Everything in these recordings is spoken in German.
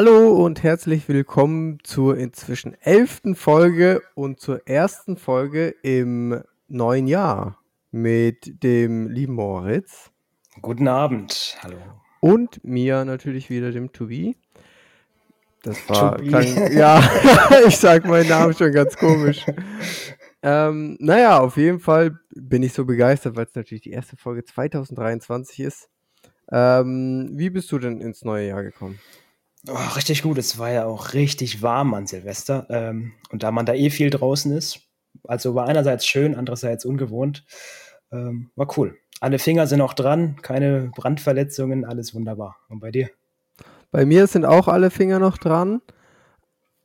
Hallo und herzlich willkommen zur inzwischen elften Folge und zur ersten Folge im neuen Jahr mit dem lieben Moritz. Guten Abend, hallo. Und mir natürlich wieder dem Tobi. Das war, klang, ja, ich sag meinen Namen schon ganz komisch. ähm, naja, auf jeden Fall bin ich so begeistert, weil es natürlich die erste Folge 2023 ist. Ähm, wie bist du denn ins neue Jahr gekommen? Oh, richtig gut. Es war ja auch richtig warm an Silvester. Ähm, und da man da eh viel draußen ist, also war einerseits schön, andererseits ungewohnt. Ähm, war cool. Alle Finger sind auch dran, keine Brandverletzungen, alles wunderbar. Und bei dir? Bei mir sind auch alle Finger noch dran.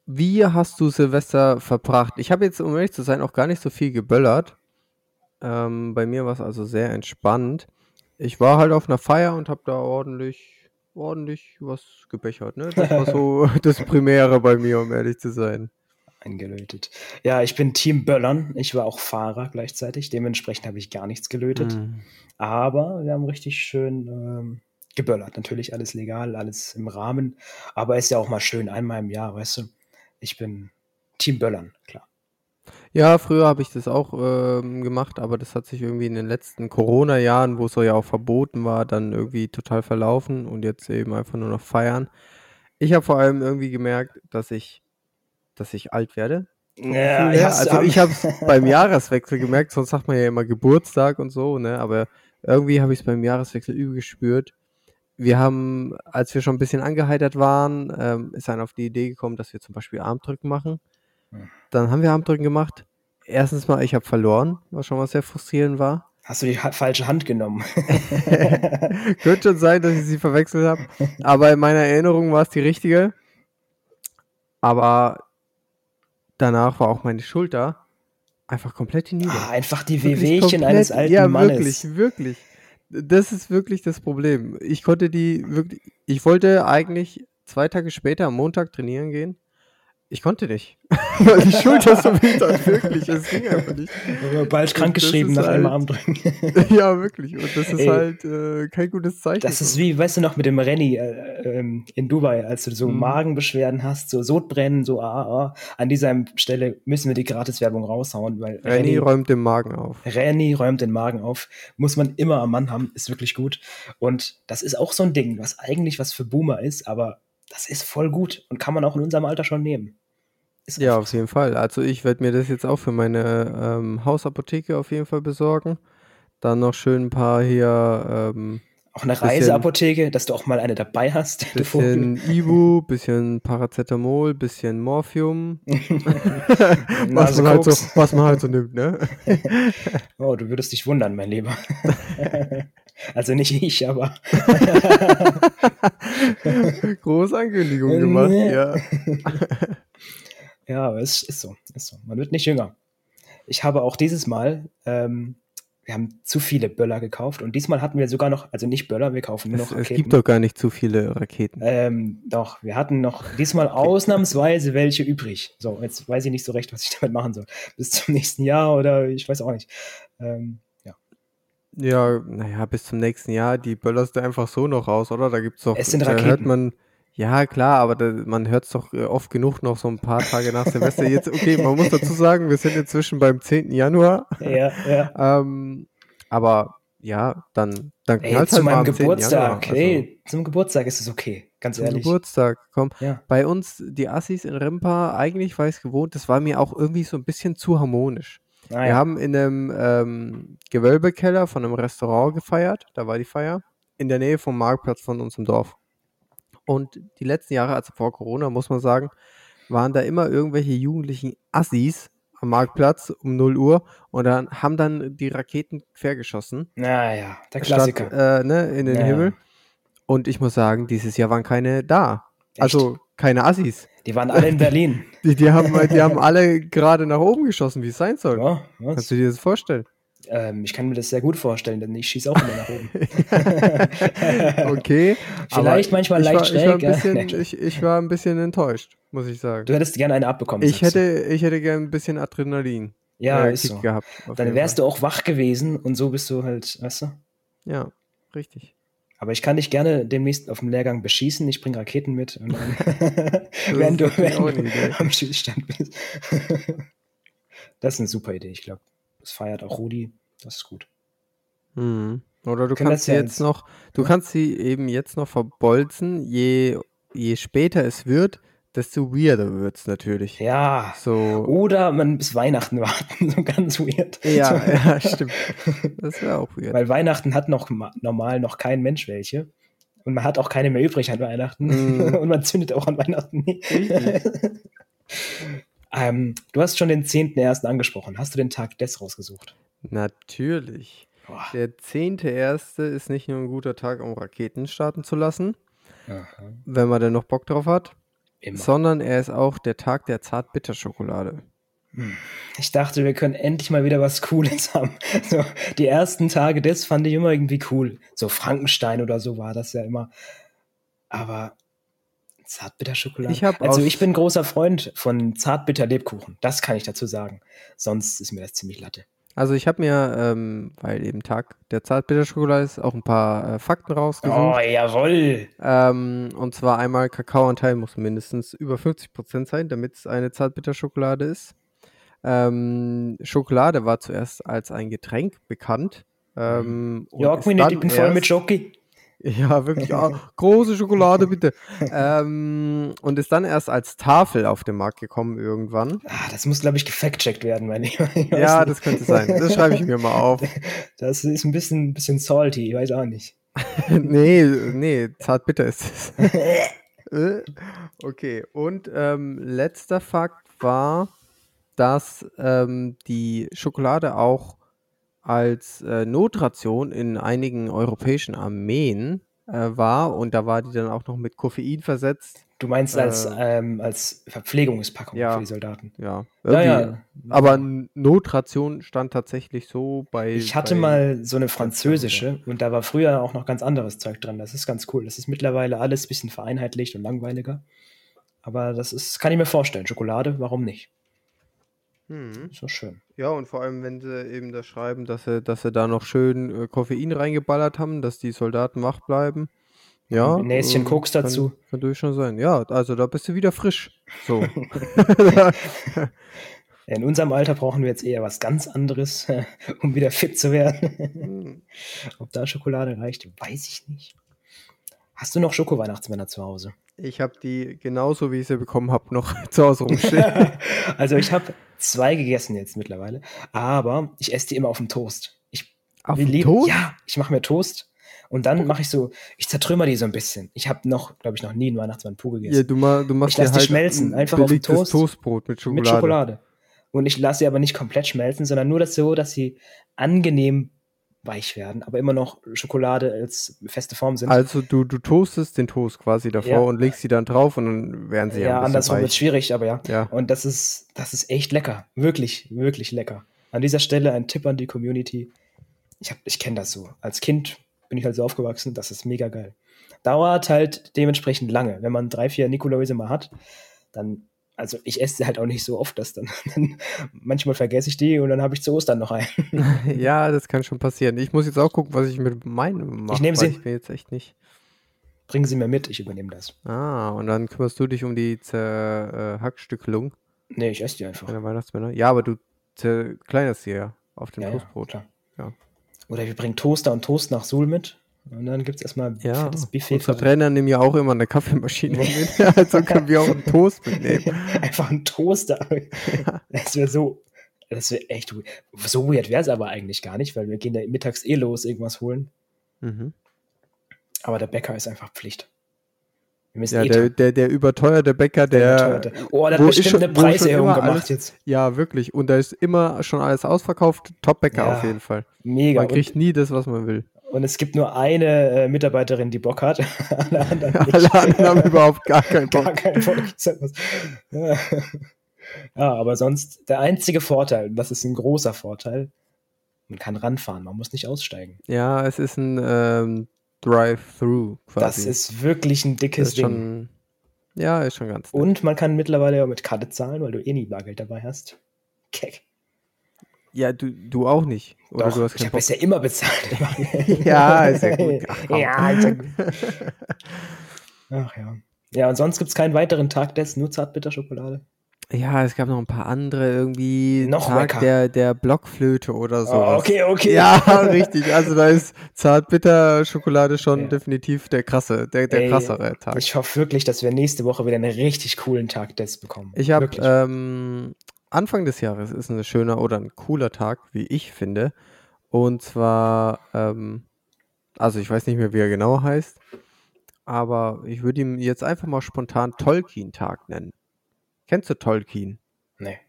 Wie hast du Silvester verbracht? Ich habe jetzt, um ehrlich zu sein, auch gar nicht so viel geböllert. Ähm, bei mir war es also sehr entspannt. Ich war halt auf einer Feier und habe da ordentlich, ordentlich was gebechert. Ne? Das war so das Primäre bei mir, um ehrlich zu sein. Eingelötet. Ja, ich bin Team Böllern. Ich war auch Fahrer gleichzeitig. Dementsprechend habe ich gar nichts gelötet. Mhm. Aber wir haben richtig schön ähm, geböllert. Natürlich alles legal, alles im Rahmen. Aber ist ja auch mal schön, einmal im Jahr, weißt du. Ich bin Team Böllern, klar. Ja, früher habe ich das auch ähm, gemacht, aber das hat sich irgendwie in den letzten Corona-Jahren, wo es ja auch verboten war, dann irgendwie total verlaufen und jetzt eben einfach nur noch feiern. Ich habe vor allem irgendwie gemerkt, dass ich, dass ich alt werde. Ja, also ich habe es beim Jahreswechsel gemerkt, sonst sagt man ja immer Geburtstag und so, ne? Aber irgendwie habe ich es beim Jahreswechsel übel gespürt. Wir haben, als wir schon ein bisschen angeheitert waren, ähm, ist einer auf die Idee gekommen, dass wir zum Beispiel Armdrücken machen. Dann haben wir Armdrücken gemacht. Erstens mal, ich habe verloren, was schon mal sehr frustrierend war. Hast du die falsche Hand genommen? Könnte schon sein, dass ich sie verwechselt habe. Aber in meiner Erinnerung war es die richtige. Aber danach war auch meine Schulter einfach komplett hinüber. Ah, einfach die Wehwehchen eines alten ja, Mannes. Ja, wirklich, wirklich. Das ist wirklich das Problem. Ich konnte die wirklich, ich wollte eigentlich zwei Tage später am Montag trainieren gehen ich konnte nicht. Die Schulter so weh tat, wirklich. Es ging einfach nicht. Bald krankgeschrieben nach halt, einem Armdrücken. ja, wirklich. Und das ist Ey, halt äh, kein gutes Zeichen. Das ist wie, weißt du noch, mit dem Renny äh, ähm, in Dubai, als du so mhm. Magenbeschwerden hast, so Sodbrennen, so ah, ah. An dieser Stelle müssen wir die Gratiswerbung raushauen, weil Renny, Renny räumt den Magen auf. Renny räumt den Magen auf. Muss man immer am Mann haben, ist wirklich gut. Und das ist auch so ein Ding, was eigentlich was für Boomer ist, aber das ist voll gut und kann man auch in unserem Alter schon nehmen. Ist ja, auf jeden Fall. Also ich werde mir das jetzt auch für meine ähm, Hausapotheke auf jeden Fall besorgen. Dann noch schön ein paar hier. Ähm, auch eine Reiseapotheke, dass du auch mal eine dabei hast. Bisschen Ibu, bisschen Paracetamol, bisschen Morphium. was, man halt so, was man halt so nimmt, ne? oh, du würdest dich wundern, mein Lieber. also nicht ich, aber. Große Ankündigung gemacht, ja. Ja, aber es ist so, ist so. Man wird nicht jünger. Ich habe auch dieses Mal, ähm, wir haben zu viele Böller gekauft und diesmal hatten wir sogar noch, also nicht Böller, wir kaufen nur noch es, Raketen. Es gibt doch gar nicht zu viele Raketen. Ähm, doch, wir hatten noch diesmal ausnahmsweise welche übrig. So, jetzt weiß ich nicht so recht, was ich damit machen soll. Bis zum nächsten Jahr oder ich weiß auch nicht. Ähm, ja. Ja, naja, bis zum nächsten Jahr, die böllerst du einfach so noch raus, oder? Da gibt's doch, es sind Raketen. da hört man, ja, klar, aber da, man hört es doch äh, oft genug noch so ein paar Tage nach Silvester. Jetzt, okay, man muss dazu sagen, wir sind inzwischen beim 10. Januar. Ja, ja. ähm, aber ja, dann, dann Ey, halt zu meinem Geburtstag. Also, hey, zum Geburtstag ist es okay, ganz zum ehrlich. Geburtstag, komm. Ja. Bei uns, die Assis in Rempa, eigentlich war ich es gewohnt, das war mir auch irgendwie so ein bisschen zu harmonisch. Ah, wir ja. haben in einem ähm, Gewölbekeller von einem Restaurant gefeiert, da war die Feier, in der Nähe vom Marktplatz von unserem Dorf. Und die letzten Jahre, also vor Corona, muss man sagen, waren da immer irgendwelche jugendlichen Assis am Marktplatz um 0 Uhr und dann haben dann die Raketen quergeschossen. Naja, der Klassiker. Statt, äh, ne, in den ja. Himmel. Und ich muss sagen, dieses Jahr waren keine da. Echt? Also keine Assis. Die waren alle in Berlin. Die, die, haben, die haben alle gerade nach oben geschossen, wie es sein soll. Ja, Kannst du dir das vorstellen? Ähm, ich kann mir das sehr gut vorstellen, denn ich schieße auch immer nach oben. okay. Vielleicht manchmal leicht war, schräg. Ich war, bisschen, ich, ich war, ein bisschen enttäuscht, muss ich sagen. Du hättest gerne eine abbekommen. Ich hätte, ich hätte gerne ein bisschen Adrenalin. Ja, äh, ist so. gehabt. Dann wärst Fall. du auch wach gewesen und so bist du halt, weißt du? Ja, richtig. Aber ich kann dich gerne demnächst auf dem Lehrgang beschießen. Ich bringe Raketen mit. Und dann, wenn du wenn am Schießstand bist. das ist eine super Idee, ich glaube. Das feiert auch Rudi. Das ist gut. Mhm. Oder du kannst sie jetzt noch, du kannst sie eben jetzt noch verbolzen, je, je später es wird, desto weirder wird es natürlich. Ja. So. Oder man bis Weihnachten warten, so ganz weird. Ja, so. ja, stimmt. Das wäre auch weird. Weil Weihnachten hat noch normal noch kein Mensch welche. Und man hat auch keine mehr übrig an Weihnachten. Mm. Und man zündet auch an Weihnachten nicht. Ähm, du hast schon den 10.01. angesprochen. Hast du den Tag des rausgesucht? Natürlich. Boah. Der 10.01. ist nicht nur ein guter Tag, um Raketen starten zu lassen, Aha. wenn man denn noch Bock drauf hat, Immer. sondern er ist auch der Tag der Zartbitterschokolade. Hm. Ich dachte, wir können endlich mal wieder was Cooles haben. So, die ersten Tage des fand ich immer irgendwie cool. So Frankenstein oder so war das ja immer. Aber Zartbitterschokolade. Ich also ich bin großer Freund von Zartbitter-Lebkuchen. Das kann ich dazu sagen. Sonst ist mir das ziemlich Latte. Also ich habe mir, ähm, weil eben Tag der Zartbitterschokolade ist, auch ein paar äh, Fakten rausgesucht. Oh, jawoll! Ähm, und zwar einmal Kakaoanteil muss mindestens über 50% sein, damit es eine Zartbitterschokolade ist. Ähm, Schokolade war zuerst als ein Getränk bekannt. Ähm, ja, ich bin voll mit Schoki. Ja, wirklich. Ah, große Schokolade, bitte. ähm, und ist dann erst als Tafel auf den Markt gekommen irgendwann. Ah, das muss, glaube ich, gefact-checkt werden, meine ich. ja, nicht. das könnte sein. Das schreibe ich mir mal auf. Das ist ein bisschen, ein bisschen salty, ich weiß auch nicht. nee, nee, zart bitter ist es. Äh, okay, und ähm, letzter Fakt war, dass ähm, die Schokolade auch als äh, Notration in einigen europäischen Armeen äh, war und da war die dann auch noch mit Koffein versetzt. Du meinst als, äh, ähm, als Verpflegungspackung ja, für die Soldaten? Ja. ja, ja. Aber Notration stand tatsächlich so bei. Ich hatte bei mal so eine französische und da war früher auch noch ganz anderes Zeug dran. Das ist ganz cool. Das ist mittlerweile alles ein bisschen vereinheitlicht und langweiliger. Aber das ist, kann ich mir vorstellen. Schokolade, warum nicht? Mhm. So schön. Ja, und vor allem, wenn sie eben da schreiben, dass sie, dass sie da noch schön äh, Koffein reingeballert haben, dass die Soldaten wach bleiben. Ja. Ein Näschen ähm, Koks dazu. Kann, kann durch schon sein. Ja, also da bist du wieder frisch. So. In unserem Alter brauchen wir jetzt eher was ganz anderes, um wieder fit zu werden. Mhm. Ob da Schokolade reicht, weiß ich nicht. Hast du noch Schoko-Weihnachtsmänner zu Hause? Ich habe die genauso, wie ich sie bekommen habe, noch zu Hause rumstehen. also ich habe zwei gegessen jetzt mittlerweile, aber ich esse die immer auf dem Toast. Ich auf dem Toast? Ja, ich mache mir Toast und dann mache ich so, ich zertrümmer die so ein bisschen. Ich habe noch, glaube ich, noch nie einen Weihnachtsmann pur gegessen. Ja, du, ma, du machst ich lasse die halt schmelzen, einfach auf dem Toast. Toastbrot mit Schokolade. Mit Schokolade. Und ich lasse sie aber nicht komplett schmelzen, sondern nur das so, dass sie angenehm weich werden, aber immer noch Schokolade als feste Form sind. Also du, du toastest den Toast quasi davor ja. und legst sie dann drauf und dann werden sie ja Ja, andersrum wird schwierig, aber ja. ja. Und das ist, das ist echt lecker. Wirklich, wirklich lecker. An dieser Stelle ein Tipp an die Community. Ich, ich kenne das so. Als Kind bin ich halt so aufgewachsen, das ist mega geil. Dauert halt dementsprechend lange. Wenn man drei, vier Nikoläuse mal hat, dann also ich esse sie halt auch nicht so oft, dass dann, dann manchmal vergesse ich die und dann habe ich zu Ostern noch einen. ja, das kann schon passieren. Ich muss jetzt auch gucken, was ich mit meinem mache. Ich nehme sie. Ich bin jetzt echt nicht. Bringen Sie mir mit, ich übernehme das. Ah, und dann kümmerst du dich um die Zerhackstückelung. Äh, nee, ich esse die einfach. Weihnachtsmänner. Ja, aber du zerkleinerst sie ja auf dem ja, Toastbrot. Ja, ja. Oder wir bringen Toaster und Toast nach Suhl mit. Und dann gibt es erstmal ja, das Buffet. Unsere Trainer nehmen ja auch immer eine Kaffeemaschine mit. also können wir auch einen Toast mitnehmen. Einfach einen Toaster. Das wäre so, das wäre echt weird. So weird wäre es aber eigentlich gar nicht, weil wir gehen da mittags eh los, irgendwas holen. Mhm. Aber der Bäcker ist einfach Pflicht. Ja, eh der, der, der überteuerte Bäcker, der. der oh, der hat bestimmt schon, eine Preiserhöhung gemacht alles, jetzt. Ja, wirklich. Und da ist immer schon alles ausverkauft. Top-Bäcker ja, auf jeden Fall. Mega. Man kriegt nie das, was man will. Und es gibt nur eine äh, Mitarbeiterin, die Bock hat. Alle anderen, Alle anderen haben überhaupt gar keinen Bock. Gar keinen Bock. ja. ja, aber sonst der einzige Vorteil, das ist ein großer Vorteil, man kann ranfahren, man muss nicht aussteigen. Ja, es ist ein ähm, Drive-Through quasi. Das ist wirklich ein dickes Ding. Schon, ja, ist schon ganz. Nett. Und man kann mittlerweile auch mit Karte zahlen, weil du eh nie Bargeld dabei hast. Keck. Ja, du, du auch nicht. Oder Doch, du hast ich habe es ja immer bezahlt. ja, ist ja gut. Ach, ja, ist ja gut. Ach ja. Ja, und sonst gibt es keinen weiteren Tag des nur Zartbitterschokolade. Ja, es gab noch ein paar andere irgendwie. Noch Tag der, der Blockflöte oder so. Oh, okay, okay. Ja, richtig. Also da ist Zartbitterschokolade schon ja. definitiv der krasse, der, der Ey, krassere Tag. Ich hoffe wirklich, dass wir nächste Woche wieder einen richtig coolen Tag des bekommen. Ich habe ähm, Anfang des Jahres ist ein schöner oder ein cooler Tag, wie ich finde. Und zwar, ähm, also ich weiß nicht mehr, wie er genau heißt, aber ich würde ihn jetzt einfach mal spontan Tolkien-Tag nennen. Kennst du Tolkien? Nee.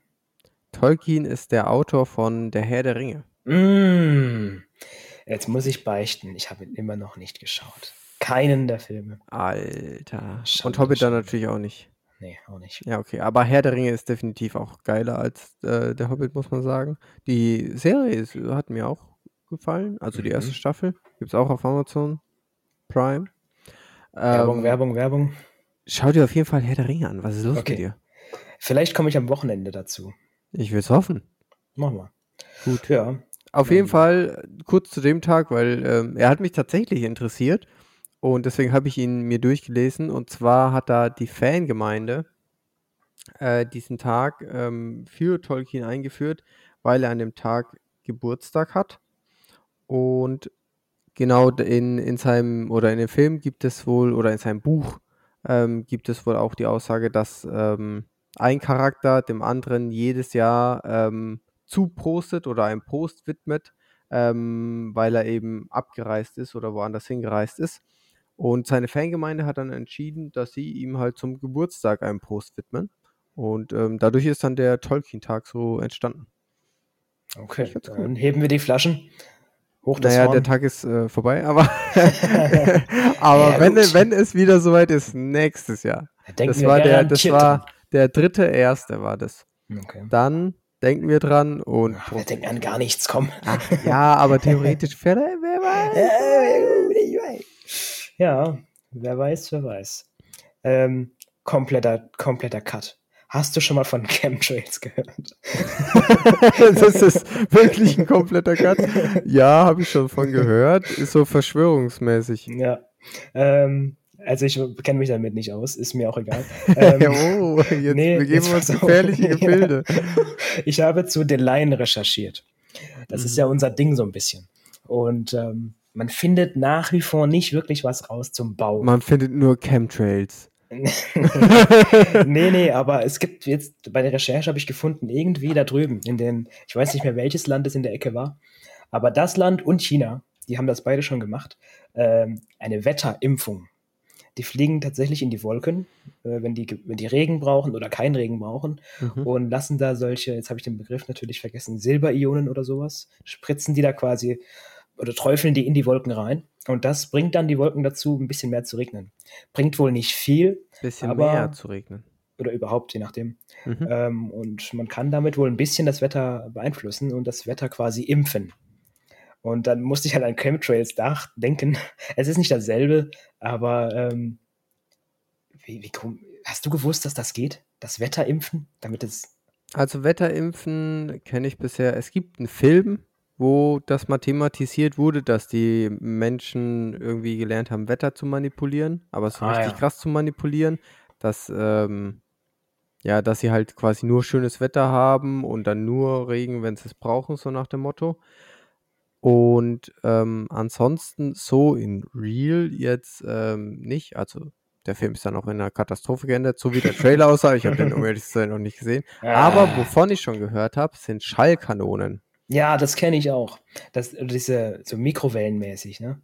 Tolkien ist der Autor von Der Herr der Ringe. Mm. Jetzt muss ich beichten, ich habe ihn immer noch nicht geschaut. Keinen der Filme. Alter. Schade, Und Hobbit dann natürlich auch nicht. Nee, auch nicht. Ja, okay. Aber Herr der Ringe ist definitiv auch geiler als äh, der Hobbit, muss man sagen. Die Serie ist, hat mir auch gefallen. Also die erste mhm. Staffel. Gibt es auch auf Amazon Prime. Werbung, ähm, Werbung, Werbung. Schau dir auf jeden Fall Herr der Ringe an. Was ist los okay. mit dir? Vielleicht komme ich am Wochenende dazu. Ich will es hoffen. Machen wir. Gut. Ja. Auf jeden Fall kurz zu dem Tag, weil ähm, er hat mich tatsächlich interessiert. Und deswegen habe ich ihn mir durchgelesen. Und zwar hat da die Fangemeinde äh, diesen Tag ähm, für Tolkien eingeführt, weil er an dem Tag Geburtstag hat. Und genau in, in seinem oder in dem Film gibt es wohl, oder in seinem Buch ähm, gibt es wohl auch die Aussage, dass ähm, ein Charakter dem anderen jedes Jahr ähm, zupostet oder einen Post widmet, ähm, weil er eben abgereist ist oder woanders hingereist ist. Und seine Fangemeinde hat dann entschieden, dass sie ihm halt zum Geburtstag einen Post widmen. Und ähm, dadurch ist dann der Tolkien-Tag so entstanden. Okay, dann heben wir die Flaschen. Hoch das naja, Horn. der Tag ist äh, vorbei, aber, aber ja, wenn, wenn es wieder soweit ist, nächstes Jahr. Da das war der, das war der dritte erste war das. Okay. Dann denken wir dran und. Ach, wir denken an gar nichts, komm. Ach, ja, aber theoretisch, wer, wer weiß. Ja, wer weiß, wer weiß. Ähm, kompletter, kompletter Cut. Hast du schon mal von Chemtrails gehört? das ist wirklich ein kompletter Cut. Ja, habe ich schon von gehört. Ist so verschwörungsmäßig. Ja. Ähm, also ich kenne mich damit nicht aus, ist mir auch egal. Ähm, oh, jetzt nee, begeben wir uns gefährliche Gefilde. ich habe zu The Line recherchiert. Das mhm. ist ja unser Ding so ein bisschen. Und ähm, man findet nach wie vor nicht wirklich was raus zum Bau. Man findet nur Chemtrails. nee, nee, aber es gibt jetzt, bei der Recherche habe ich gefunden, irgendwie da drüben, in den, ich weiß nicht mehr, welches Land es in der Ecke war, aber das Land und China, die haben das beide schon gemacht, ähm, eine Wetterimpfung. Die fliegen tatsächlich in die Wolken, äh, wenn, die, wenn die Regen brauchen oder keinen Regen brauchen mhm. und lassen da solche, jetzt habe ich den Begriff natürlich vergessen, Silberionen oder sowas, spritzen die da quasi oder träufeln die in die Wolken rein. Und das bringt dann die Wolken dazu, ein bisschen mehr zu regnen. Bringt wohl nicht viel. Bisschen aber, mehr zu regnen. Oder überhaupt, je nachdem. Mhm. Ähm, und man kann damit wohl ein bisschen das Wetter beeinflussen und das Wetter quasi impfen. Und dann musste ich halt an Chemtrails denken. Es ist nicht dasselbe, aber ähm, wie, wie, hast du gewusst, dass das geht? Das Wetter impfen, damit es. Also Wetterimpfen kenne ich bisher. Es gibt einen Film, wo das mal thematisiert wurde, dass die Menschen irgendwie gelernt haben, Wetter zu manipulieren, aber so ah, richtig ja. krass zu manipulieren, dass, ähm, ja, dass sie halt quasi nur schönes Wetter haben und dann nur Regen, wenn sie es brauchen, so nach dem Motto. Und ähm, ansonsten so in Real jetzt ähm, nicht. Also der Film ist dann auch in einer Katastrophe geendet, so wie der Trailer aussah. Ich habe den, um ehrlich zu sein, noch nicht gesehen. Aber wovon ich schon gehört habe, sind Schallkanonen. Ja, das kenne ich auch. Das, diese, so mikrowellenmäßig, ne?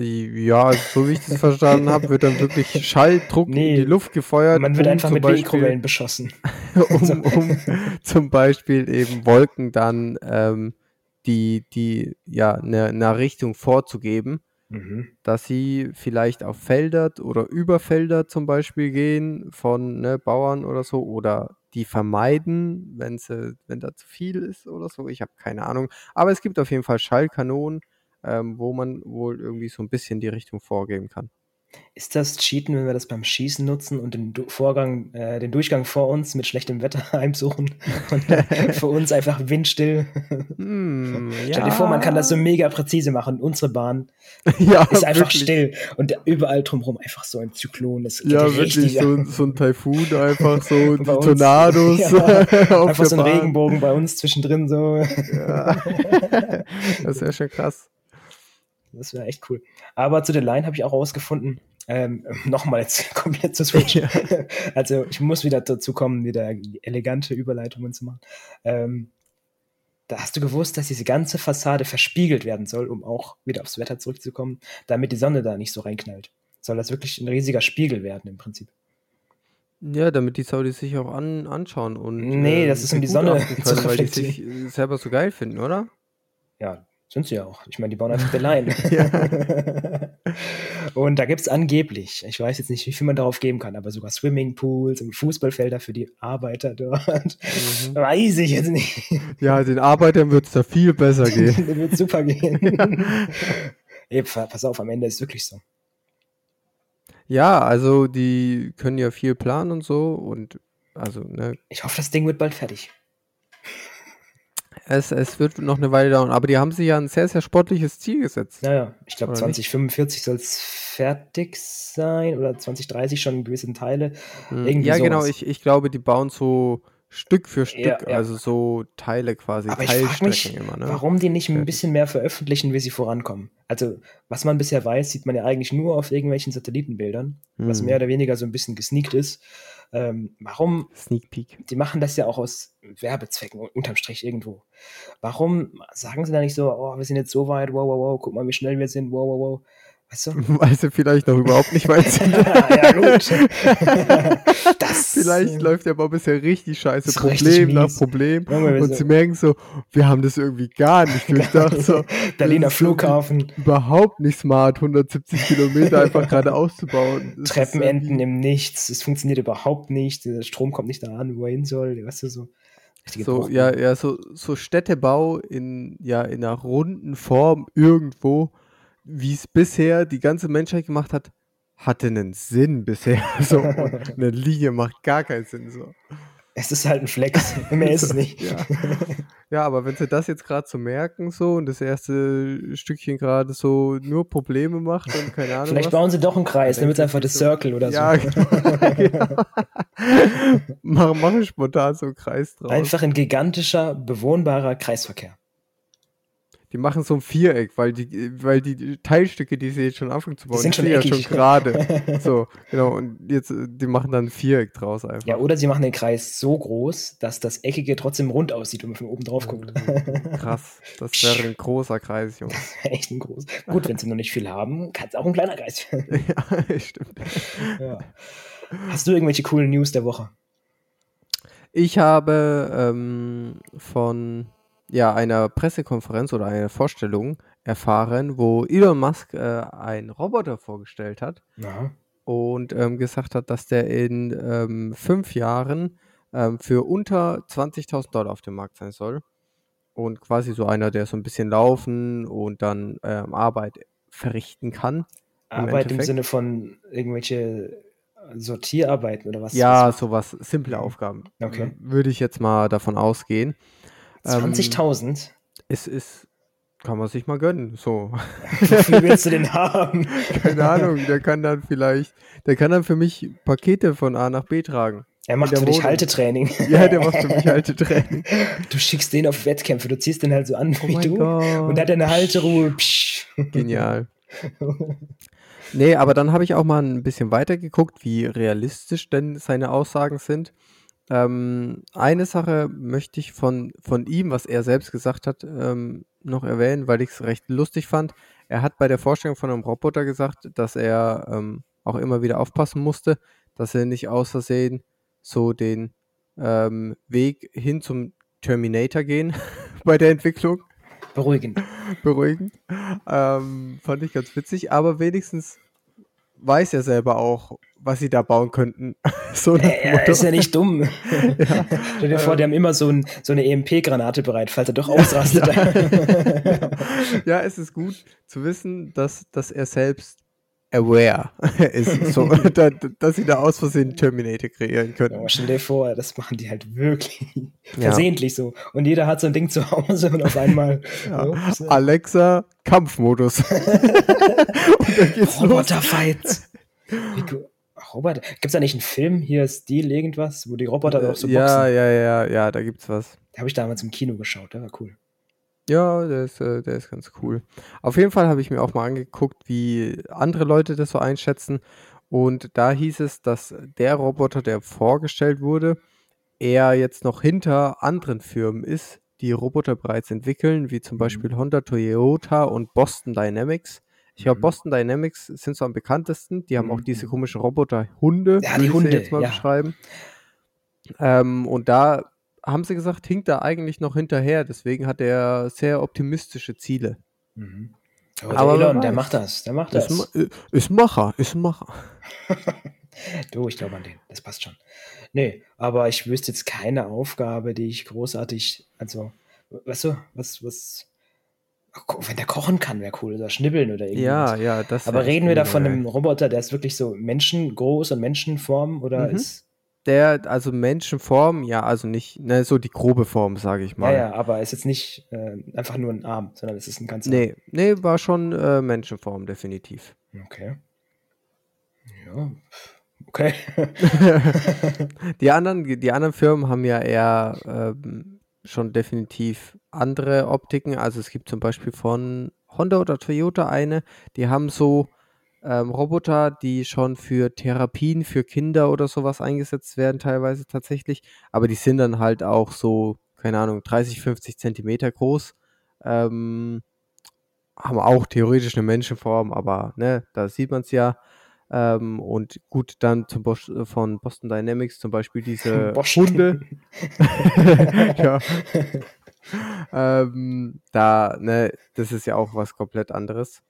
Ja, so wie ich das verstanden habe, wird dann wirklich Schalldruck nee, in die Luft gefeuert. Man wird um einfach mit Beispiel, Mikrowellen beschossen. um, um zum Beispiel eben Wolken dann ähm, die, die ja eine, eine Richtung vorzugeben, mhm. dass sie vielleicht auf Felder oder über Felder zum Beispiel gehen von ne, Bauern oder so oder die vermeiden, wenn sie, wenn da zu viel ist oder so. Ich habe keine Ahnung. Aber es gibt auf jeden Fall Schallkanonen, ähm, wo man wohl irgendwie so ein bisschen die Richtung vorgeben kann. Ist das Cheaten, wenn wir das beim Schießen nutzen und den Vorgang, äh, den Durchgang vor uns mit schlechtem Wetter heimsuchen und für uns einfach windstill? Mm, Stell ja. dir vor, man kann das so mega präzise machen. Unsere Bahn ja, ist einfach wirklich. still und überall drumherum einfach so ein Zyklon. Das ja, wirklich so, so, ein Taifun, einfach so die uns, Tornados. Ja, einfach so ein Bahn. Regenbogen bei uns zwischendrin so. Ja. Das wäre schon krass. Das wäre echt cool. Aber zu der Line habe ich auch rausgefunden, ähm, Nochmal jetzt komplett zu switchen. Ja. Also ich muss wieder dazu kommen, wieder elegante Überleitungen zu machen. Ähm, da hast du gewusst, dass diese ganze Fassade verspiegelt werden soll, um auch wieder aufs Wetter zurückzukommen, damit die Sonne da nicht so reinknallt. Soll das wirklich ein riesiger Spiegel werden im Prinzip. Ja, damit die Saudis sich auch an, anschauen und. Nee, äh, das ist um die Sonne können, weil die sich selber so geil finden, oder? Ja, sind sie ja auch. Ich meine, die bauen einfach Line. und da gibt es angeblich, ich weiß jetzt nicht, wie viel man darauf geben kann, aber sogar Swimmingpools und Fußballfelder für die Arbeiter dort. Mhm. Weiß ich jetzt nicht. Ja, den Arbeitern wird es da viel besser gehen. Den wird super gehen. Ey, pass auf, am Ende ist es wirklich so. Ja, also die können ja viel planen und so und also, ne. Ich hoffe, das Ding wird bald fertig. Es, es wird noch eine Weile dauern, aber die haben sich ja ein sehr, sehr sportliches Ziel gesetzt. Naja, ich glaube 2045 soll es fertig sein oder 2030 schon in gewissen Teile. Hm. Irgendwie ja, sowas. genau, ich, ich glaube, die bauen so Stück für Stück, ja, ja. also so Teile quasi, Aber ich mich, immer. Ne? Warum die nicht ein bisschen mehr veröffentlichen, wie sie vorankommen? Also, was man bisher weiß, sieht man ja eigentlich nur auf irgendwelchen Satellitenbildern, hm. was mehr oder weniger so ein bisschen gesneakt ist. Ähm, warum? Sneak Peek. Die machen das ja auch aus Werbezwecken, unterm Strich irgendwo. Warum sagen sie da nicht so, oh, wir sind jetzt so weit, wow, wow, wow, guck mal, wie schnell wir sind, wow, wow, wow. Weißt du? Weil sie vielleicht noch überhaupt nicht weit sind. ja, gut. das, vielleicht läuft der Bob bisher richtig scheiße, Problem richtig nach Problem. Junge, und so. sie merken so, wir haben das irgendwie gar nicht durchdacht. So, Berliner Flughafen. Überhaupt nicht smart, 170 Kilometer einfach gerade auszubauen. Treppenenden im Nichts, es funktioniert überhaupt nicht, der Strom kommt nicht da an, wo er hin soll, weißt du so. So, ja, ja, so, so Städtebau in, ja, in einer runden Form irgendwo wie es bisher die ganze Menschheit gemacht hat, hatte einen Sinn bisher. So, eine Linie macht gar keinen Sinn. So. Es ist halt ein Flex, mehr ist es nicht. Ja. ja, aber wenn sie das jetzt gerade so merken so und das erste Stückchen gerade so nur Probleme macht und keine Ahnung. Vielleicht was, bauen sie doch einen Kreis, dann wird es einfach das so, Circle oder ja, so. Genau, genau. machen, machen spontan so einen Kreis drauf. Einfach ein gigantischer, bewohnbarer Kreisverkehr die machen so ein Viereck, weil die, weil die Teilstücke, die sie jetzt schon anfangen zu bauen, die sind schon, ja schon gerade. so, genau, und jetzt, die machen dann ein Viereck draus einfach. Ja, oder sie machen den Kreis so groß, dass das Eckige trotzdem rund aussieht, wenn man von oben drauf guckt. Krass, das wäre ein großer Kreis, Junge. Echt ein groß. Gut, wenn sie noch nicht viel haben, kann es auch ein kleiner Kreis werden. ja, stimmt. Ja. Hast du irgendwelche coolen News der Woche? Ich habe ähm, von ja, einer Pressekonferenz oder einer Vorstellung erfahren, wo Elon Musk äh, einen Roboter vorgestellt hat ja. und ähm, gesagt hat, dass der in ähm, fünf Jahren ähm, für unter 20.000 Dollar auf dem Markt sein soll. Und quasi so einer, der so ein bisschen laufen und dann ähm, Arbeit verrichten kann. Arbeit im, im Sinne von irgendwelche Sortierarbeiten oder was? Ja, sowas, simple Aufgaben. Okay. Würde ich jetzt mal davon ausgehen. 20.000? Ähm, es ist, kann man sich mal gönnen, so. Wofür willst du den haben? Keine Ahnung, der kann dann vielleicht, der kann dann für mich Pakete von A nach B tragen. Er macht für dich Haltetraining. Ja, der macht für mich Haltetraining. Du schickst den auf Wettkämpfe, du ziehst den halt so an oh wie du Gott. und hat eine Halteruhe. Genial. nee, aber dann habe ich auch mal ein bisschen weiter geguckt, wie realistisch denn seine Aussagen sind. Ähm, eine Sache möchte ich von, von ihm, was er selbst gesagt hat, ähm, noch erwähnen, weil ich es recht lustig fand. Er hat bei der Vorstellung von einem Roboter gesagt, dass er ähm, auch immer wieder aufpassen musste, dass er nicht aus Versehen so den ähm, Weg hin zum Terminator gehen bei der Entwicklung. Beruhigend. Beruhigend. Ähm, fand ich ganz witzig, aber wenigstens weiß er selber auch, was sie da bauen könnten. so er ist ja nicht dumm. ja. Stell dir vor, die haben immer so, ein, so eine EMP-Granate bereit, falls er doch ausrastet. Ja. ja. es ist gut zu wissen, dass, dass er selbst aware ist, so, da, dass sie da aus Versehen Terminator kreieren können. Ja, stell dir vor, das machen die halt wirklich ja. versehentlich so. Und jeder hat so ein Ding zu Hause und auf einmal ja. ups, Alexa, Kampfmodus. Roboterfights. Roboter. Gibt es da nicht einen Film hier, Stil, irgendwas, wo die Roboter äh, auch so ja, boxen? Ja, ja, ja, ja, da gibt's was. Da habe ich damals im Kino geschaut, der war cool. Ja, der ist, äh, der ist ganz cool. Auf jeden Fall habe ich mir auch mal angeguckt, wie andere Leute das so einschätzen. Und da hieß es, dass der Roboter, der vorgestellt wurde, eher jetzt noch hinter anderen Firmen ist, die Roboter bereits entwickeln, wie zum mhm. Beispiel Honda, Toyota und Boston Dynamics. Ich glaube, mhm. Boston Dynamics sind so am bekanntesten. Die haben auch diese mhm. komischen Roboter-Hunde, ja, die Hunde, jetzt mal ja. beschreiben. Ähm, und da haben sie gesagt, hinkt er eigentlich noch hinterher. Deswegen hat er sehr optimistische Ziele. Mhm. Aber, Aber der Elon, der macht das. Der macht das. Ist, äh, ist Macher, ist Macher. du, ich glaube an den. Das passt schon. Nee, aber ich wüsste jetzt keine Aufgabe, die ich großartig, also, weißt du, was, was, wenn der kochen kann, wäre cool, oder schnibbeln oder irgendwas. Ja, ja, das. Aber reden wir da von einem Roboter, der ist wirklich so menschengroß und Menschenform oder mhm. ist der, also Menschenform, ja, also nicht, ne, so die grobe Form, sage ich mal. Ja, ja, aber ist jetzt nicht äh, einfach nur ein Arm, sondern es ist ein ganzer. Nee, nee, war schon äh, Menschenform, definitiv. Okay. Ja, okay. die, anderen, die anderen Firmen haben ja eher ähm, schon definitiv andere Optiken. Also es gibt zum Beispiel von Honda oder Toyota eine, die haben so ähm, Roboter, die schon für Therapien für Kinder oder sowas eingesetzt werden, teilweise tatsächlich. Aber die sind dann halt auch so, keine Ahnung, 30, 50 Zentimeter groß. Ähm, haben auch theoretisch eine Menschenform, aber ne, da sieht man es ja. Ähm, und gut, dann zum Bosch, von Boston Dynamics zum Beispiel diese Hunde. ja. ähm, da, ne, das ist ja auch was komplett anderes.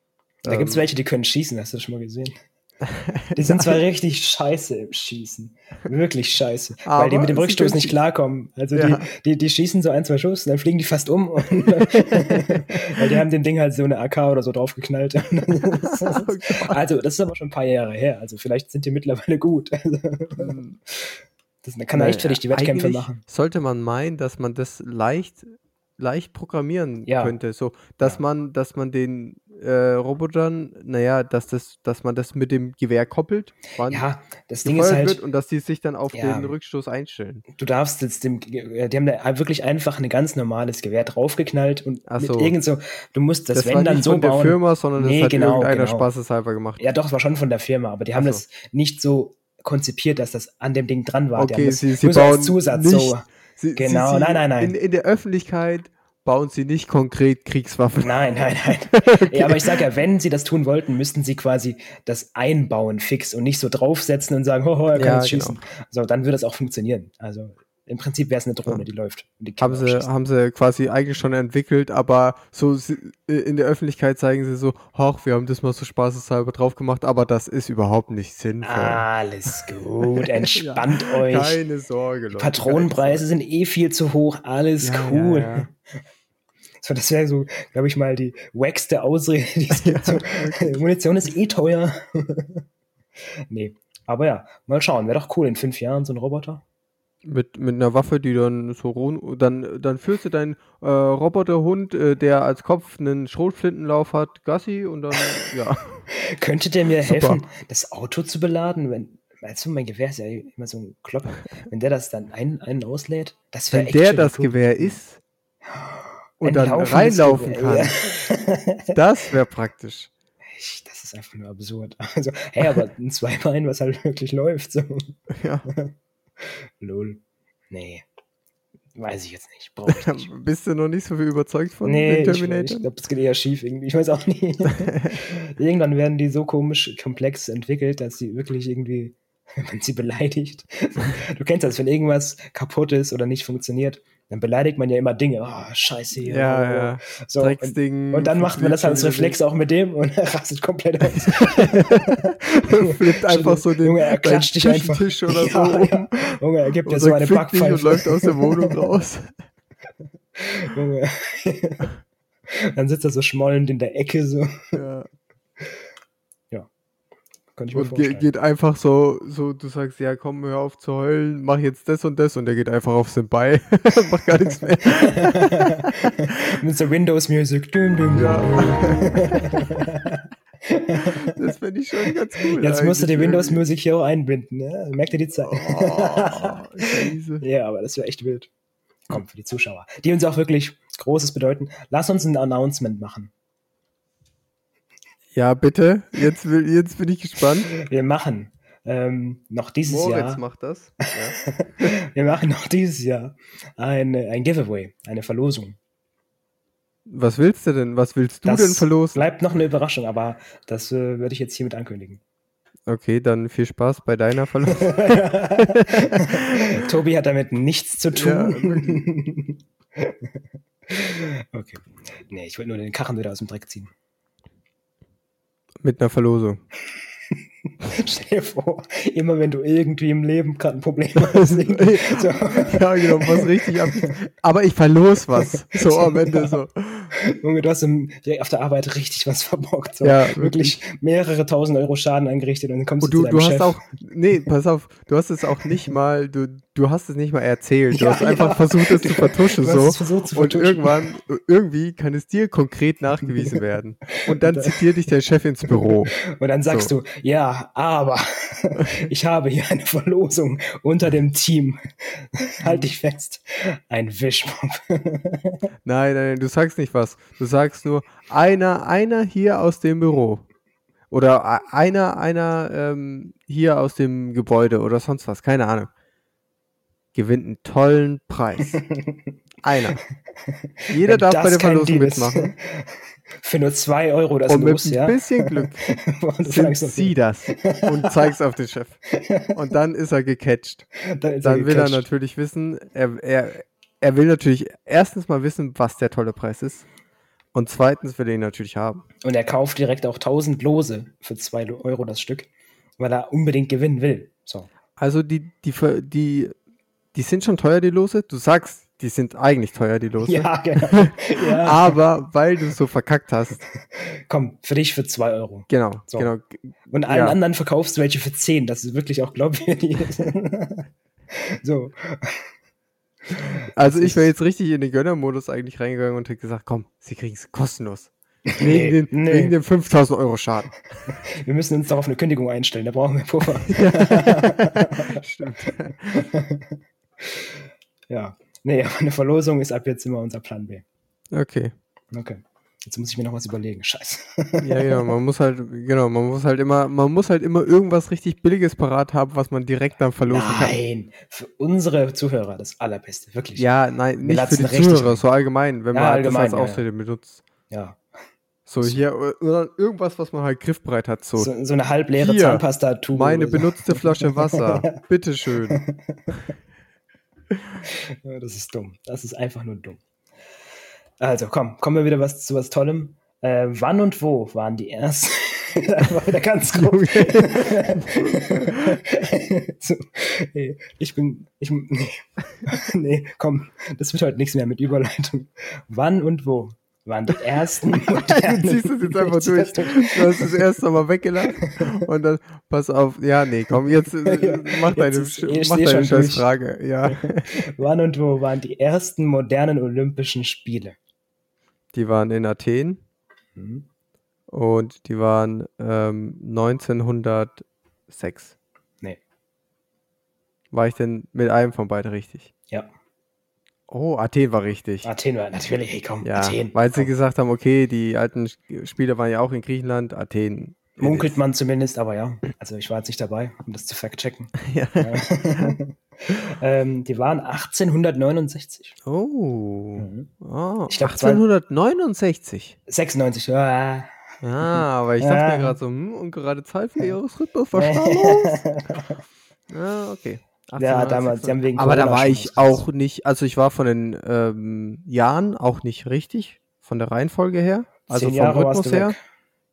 Da ähm, gibt es welche, die können schießen, hast du das schon mal gesehen? Die sind zwar richtig scheiße im Schießen. Wirklich scheiße. Aber weil die mit dem Rückstoß nicht klarkommen. Also ja. die, die, die schießen so ein, zwei Schuss und dann fliegen die fast um. Und, weil die haben dem Ding halt so eine AK oder so draufgeknallt. oh also, das ist aber schon ein paar Jahre her. Also vielleicht sind die mittlerweile gut. Hm. das kann echt für dich die Wettkämpfe machen. Sollte man meinen, dass man das leicht leicht programmieren ja. könnte, so dass ja. man, dass man den äh, Robotern, naja, dass das, dass man das mit dem Gewehr koppelt, ja, das Ding ist halt, und dass die sich dann auf ja, den Rückstoß einstellen. Du darfst jetzt dem, die haben da wirklich einfach ein ganz normales Gewehr draufgeknallt und Ach so. mit irgend so, du musst das, das wenn dann so von bauen. der Firma, sondern nee, das hat genau, irgendeiner genau. spaßeshalber gemacht. Ja, doch, es war schon von der Firma, aber die haben so. das nicht so konzipiert, dass das an dem Ding dran war. Okay, sie, sie bauen Zusatz nicht, so. Sie, genau, sie, nein, nein, nein. In, in der Öffentlichkeit bauen sie nicht konkret Kriegswaffen. Nein, nein, nein. okay. Ja, aber ich sage ja, wenn sie das tun wollten, müssten sie quasi das einbauen fix und nicht so draufsetzen und sagen, hoho, er kann ja, jetzt schießen. Genau. So, dann würde es auch funktionieren. Also im Prinzip wäre es eine Drohne, ja. die läuft. Die haben, sie, haben sie quasi eigentlich schon entwickelt, aber so in der Öffentlichkeit zeigen sie so, hoch, wir haben das mal so spaßeshalber drauf gemacht, aber das ist überhaupt nicht sinnvoll. Alles gut, entspannt ja, euch. Keine Sorge, Leute. Die Patronenpreise sind eh viel zu hoch, alles ja, cool. So, das wäre so, glaube ich mal, die wackste Ausrede, die es gibt. So, Munition ist eh teuer. nee. Aber ja, mal schauen. Wäre doch cool in fünf Jahren so ein Roboter. Mit, mit einer Waffe, die dann so dann, dann führst du deinen äh, Roboterhund, äh, der als Kopf einen Schrotflintenlauf hat, Gassi und dann, ja. Könnte der mir Super. helfen, das Auto zu beladen, wenn, weißt du, mein Gewehr ist ja immer so ein Klopper. Wenn der das dann ein, einen auslädt, das wäre echt Wenn der das cool. Gewehr ist und dann reinlaufen Gewehr, kann, das wäre praktisch. Das ist einfach nur absurd. Also, hey, aber ein Zweibein, was halt wirklich läuft. So. Ja. Lol. Nee. Weiß ich jetzt nicht. Brauche ich nicht. Bist du noch nicht so viel überzeugt von nee, Terminator? Ich, ich glaube, das geht eher schief irgendwie. Ich weiß auch nicht. Irgendwann werden die so komisch komplex entwickelt, dass sie wirklich irgendwie, wenn man sie beleidigt. du kennst das, wenn irgendwas kaputt ist oder nicht funktioniert, dann beleidigt man ja immer Dinge. Oh, scheiße hier. Ja, oh. ja. So, und, und, dann macht man das als Reflex auch mit dem und er rastet komplett aus. Flippt einfach so den Junge, er klatscht dich einfach. Tisch oder ja, so. Ja. Junge, er gibt dir so eine Backpfeife. Und läuft aus der Wohnung raus. Junge. dann sitzt er so schmollend in der Ecke so. Ja. Könnte ich mir und vorstellen. geht einfach so, so, du sagst, ja komm, hör auf zu heulen, mach jetzt das und das und der geht einfach auf Senpai, macht gar nichts mehr. Mit so Windows Music. Dum, dum, Ja. Das fände ich schon ganz cool. Jetzt musst du die Windows. Music hier auch einbinden, ne? Merkt ihr die Zeit? Oh, ja, aber das wäre echt wild. Komm, für die Zuschauer. Die uns auch wirklich Großes bedeuten. Lass uns ein Announcement machen. Ja, bitte. Jetzt, will, jetzt bin ich gespannt. Wir machen ähm, noch dieses Moritz Jahr. macht das. Ja. Wir machen noch dieses Jahr ein, ein Giveaway, eine Verlosung. Was willst du denn? Was willst du Das denn verlosen? Bleibt noch eine Überraschung, aber das äh, würde ich jetzt hiermit ankündigen. Okay, dann viel Spaß bei deiner Verlosung. Tobi hat damit nichts zu Ja, tun. okay. Nee, ich wollte nur den Karren wieder aus dem Dreck ziehen. Mit einer Verlosung. Stell dir vor, immer wenn du irgendwie im Leben gerade ein Problem hast. so, ja, genau, was richtig ab. Aber ich verlos was. So am Ende so. Junge, du hast im, auf der Arbeit richtig was verbockt. So. Ja, wirklich mehrere tausend Euro Schaden angerichtet und dann kommst Und du, du, zu deinem du hast Chef. auch, nee, pass auf, du hast es auch nicht mal, du, du hast es nicht mal erzählt. Du Ja, hast einfach ja. versucht, es zu vertuschen Du hast so. es versucht zu Und vertuschen. irgendwann, irgendwie kann es dir konkret nachgewiesen werden. Und dann zitiert dich der Chef ins Büro. Und dann sagst So. du, ja, aber ich habe hier eine Verlosung unter dem Team. halt dich fest. Ein Wischmob. Nein, nein, nein, du sagst nicht was. Du sagst nur, einer, einer hier aus dem Büro. Oder einer, einer ähm, hier aus dem Gebäude oder sonst was, keine Ahnung. Gewinnt einen tollen Preis. Einer. Jeder Wenn darf bei der Verlosung mitmachen. Für nur zwei Euro das Und mit los, ein ja. bisschen Glück sind sie das. Und zeigst auf den Chef. Und dann ist er gecatcht. Dann, er Dann will er gecatcht. natürlich wissen, er, er, er will natürlich erstens mal wissen, was der tolle Preis ist. Und zweitens will er ihn natürlich haben. Und er kauft direkt auch 1000 Lose für 2 Euro das Stück, weil er unbedingt gewinnen will. So. Also die, die, die, die sind schon teuer, die Lose. Du sagst, die sind eigentlich teuer, die Lose. Ja, genau. ja. Aber weil du so verkackt hast. Komm, für dich für 2 Euro. Genau, So. genau. Und allen Ja. anderen verkaufst du welche für 10, dass es wirklich auch glaubwürdig ist. so. Also Das ich wäre ist- jetzt richtig in den Gönnermodus eigentlich reingegangen und hätte gesagt, komm, sie kriegen es kostenlos. Wegen, Nee, den, nee. wegen den 5000 Euro Schaden. Wir müssen uns doch auf eine Kündigung einstellen, da brauchen wir Puffer. Stimmt. Ja. Nee, aber eine Verlosung ist ab jetzt immer unser Plan B. Okay. Okay. Jetzt muss ich mir noch was überlegen. Scheiße. Ja, genau, man muss halt, genau, man muss halt immer, man muss halt immer irgendwas richtig Billiges parat haben, was man direkt dann verlosen kann. Nein, für unsere Zuhörer das Allerbeste, wirklich. Ja, nein, nicht für die Zuhörer, so allgemein, wenn Ja, man allgemein, das ja, als ja. Ausrede benutzt. Ja. So hier, oder irgendwas, was man halt griffbereit hat, so. So, so eine halbleere Zahnpasta-Tube. Meine so. benutzte Flasche Wasser. Bitteschön. Das ist dumm. Das ist einfach nur dumm. Also, komm, kommen wir wieder was, zu was Tollem. Äh, wann und wo waren die ersten? einfach wieder ganz grob. so, ey, ich bin, ich, nee, nee, komm, das wird heute nichts mehr mit Überleitung. Wann und wo waren die ersten Du ziehst es jetzt einfach durch. Du hast das erste Mal weggelassen und dann, pass auf, ja, nee, komm, jetzt äh, Ja, mach deine, ist- mach deine schon scheiß durch. Frage. Ja, Wann und wo waren die ersten modernen Olympischen Spiele? die waren in Athen Hm? und die waren ähm, 1906. Nee. War ich denn mit einem von beiden richtig? Ja, Oh, Athen war richtig. Athen war natürlich, hey komm, Ja, Athen. weil sie komm. gesagt haben, okay, die alten Sch- Spiele waren ja auch in Griechenland, Athen. Munkelt man zumindest, aber ja. Also ich war jetzt nicht dabei, um das zu fact-checken. Ja. Ja. ähm, die waren 1869. Oh. Mhm. oh Ich glaub, 1869. 96. Ja. Ah, aber ich dachte Ja. mir gerade so, hm, und gerade Zahlvierjahresrhythmus, was da los? Ah, okay. Ja, damals, die haben wegen Aber da war ich auch nicht, also ich war von den ähm, Jahren auch nicht richtig, von der Reihenfolge her. Also Zehn vom Jahre Rhythmus her. weg.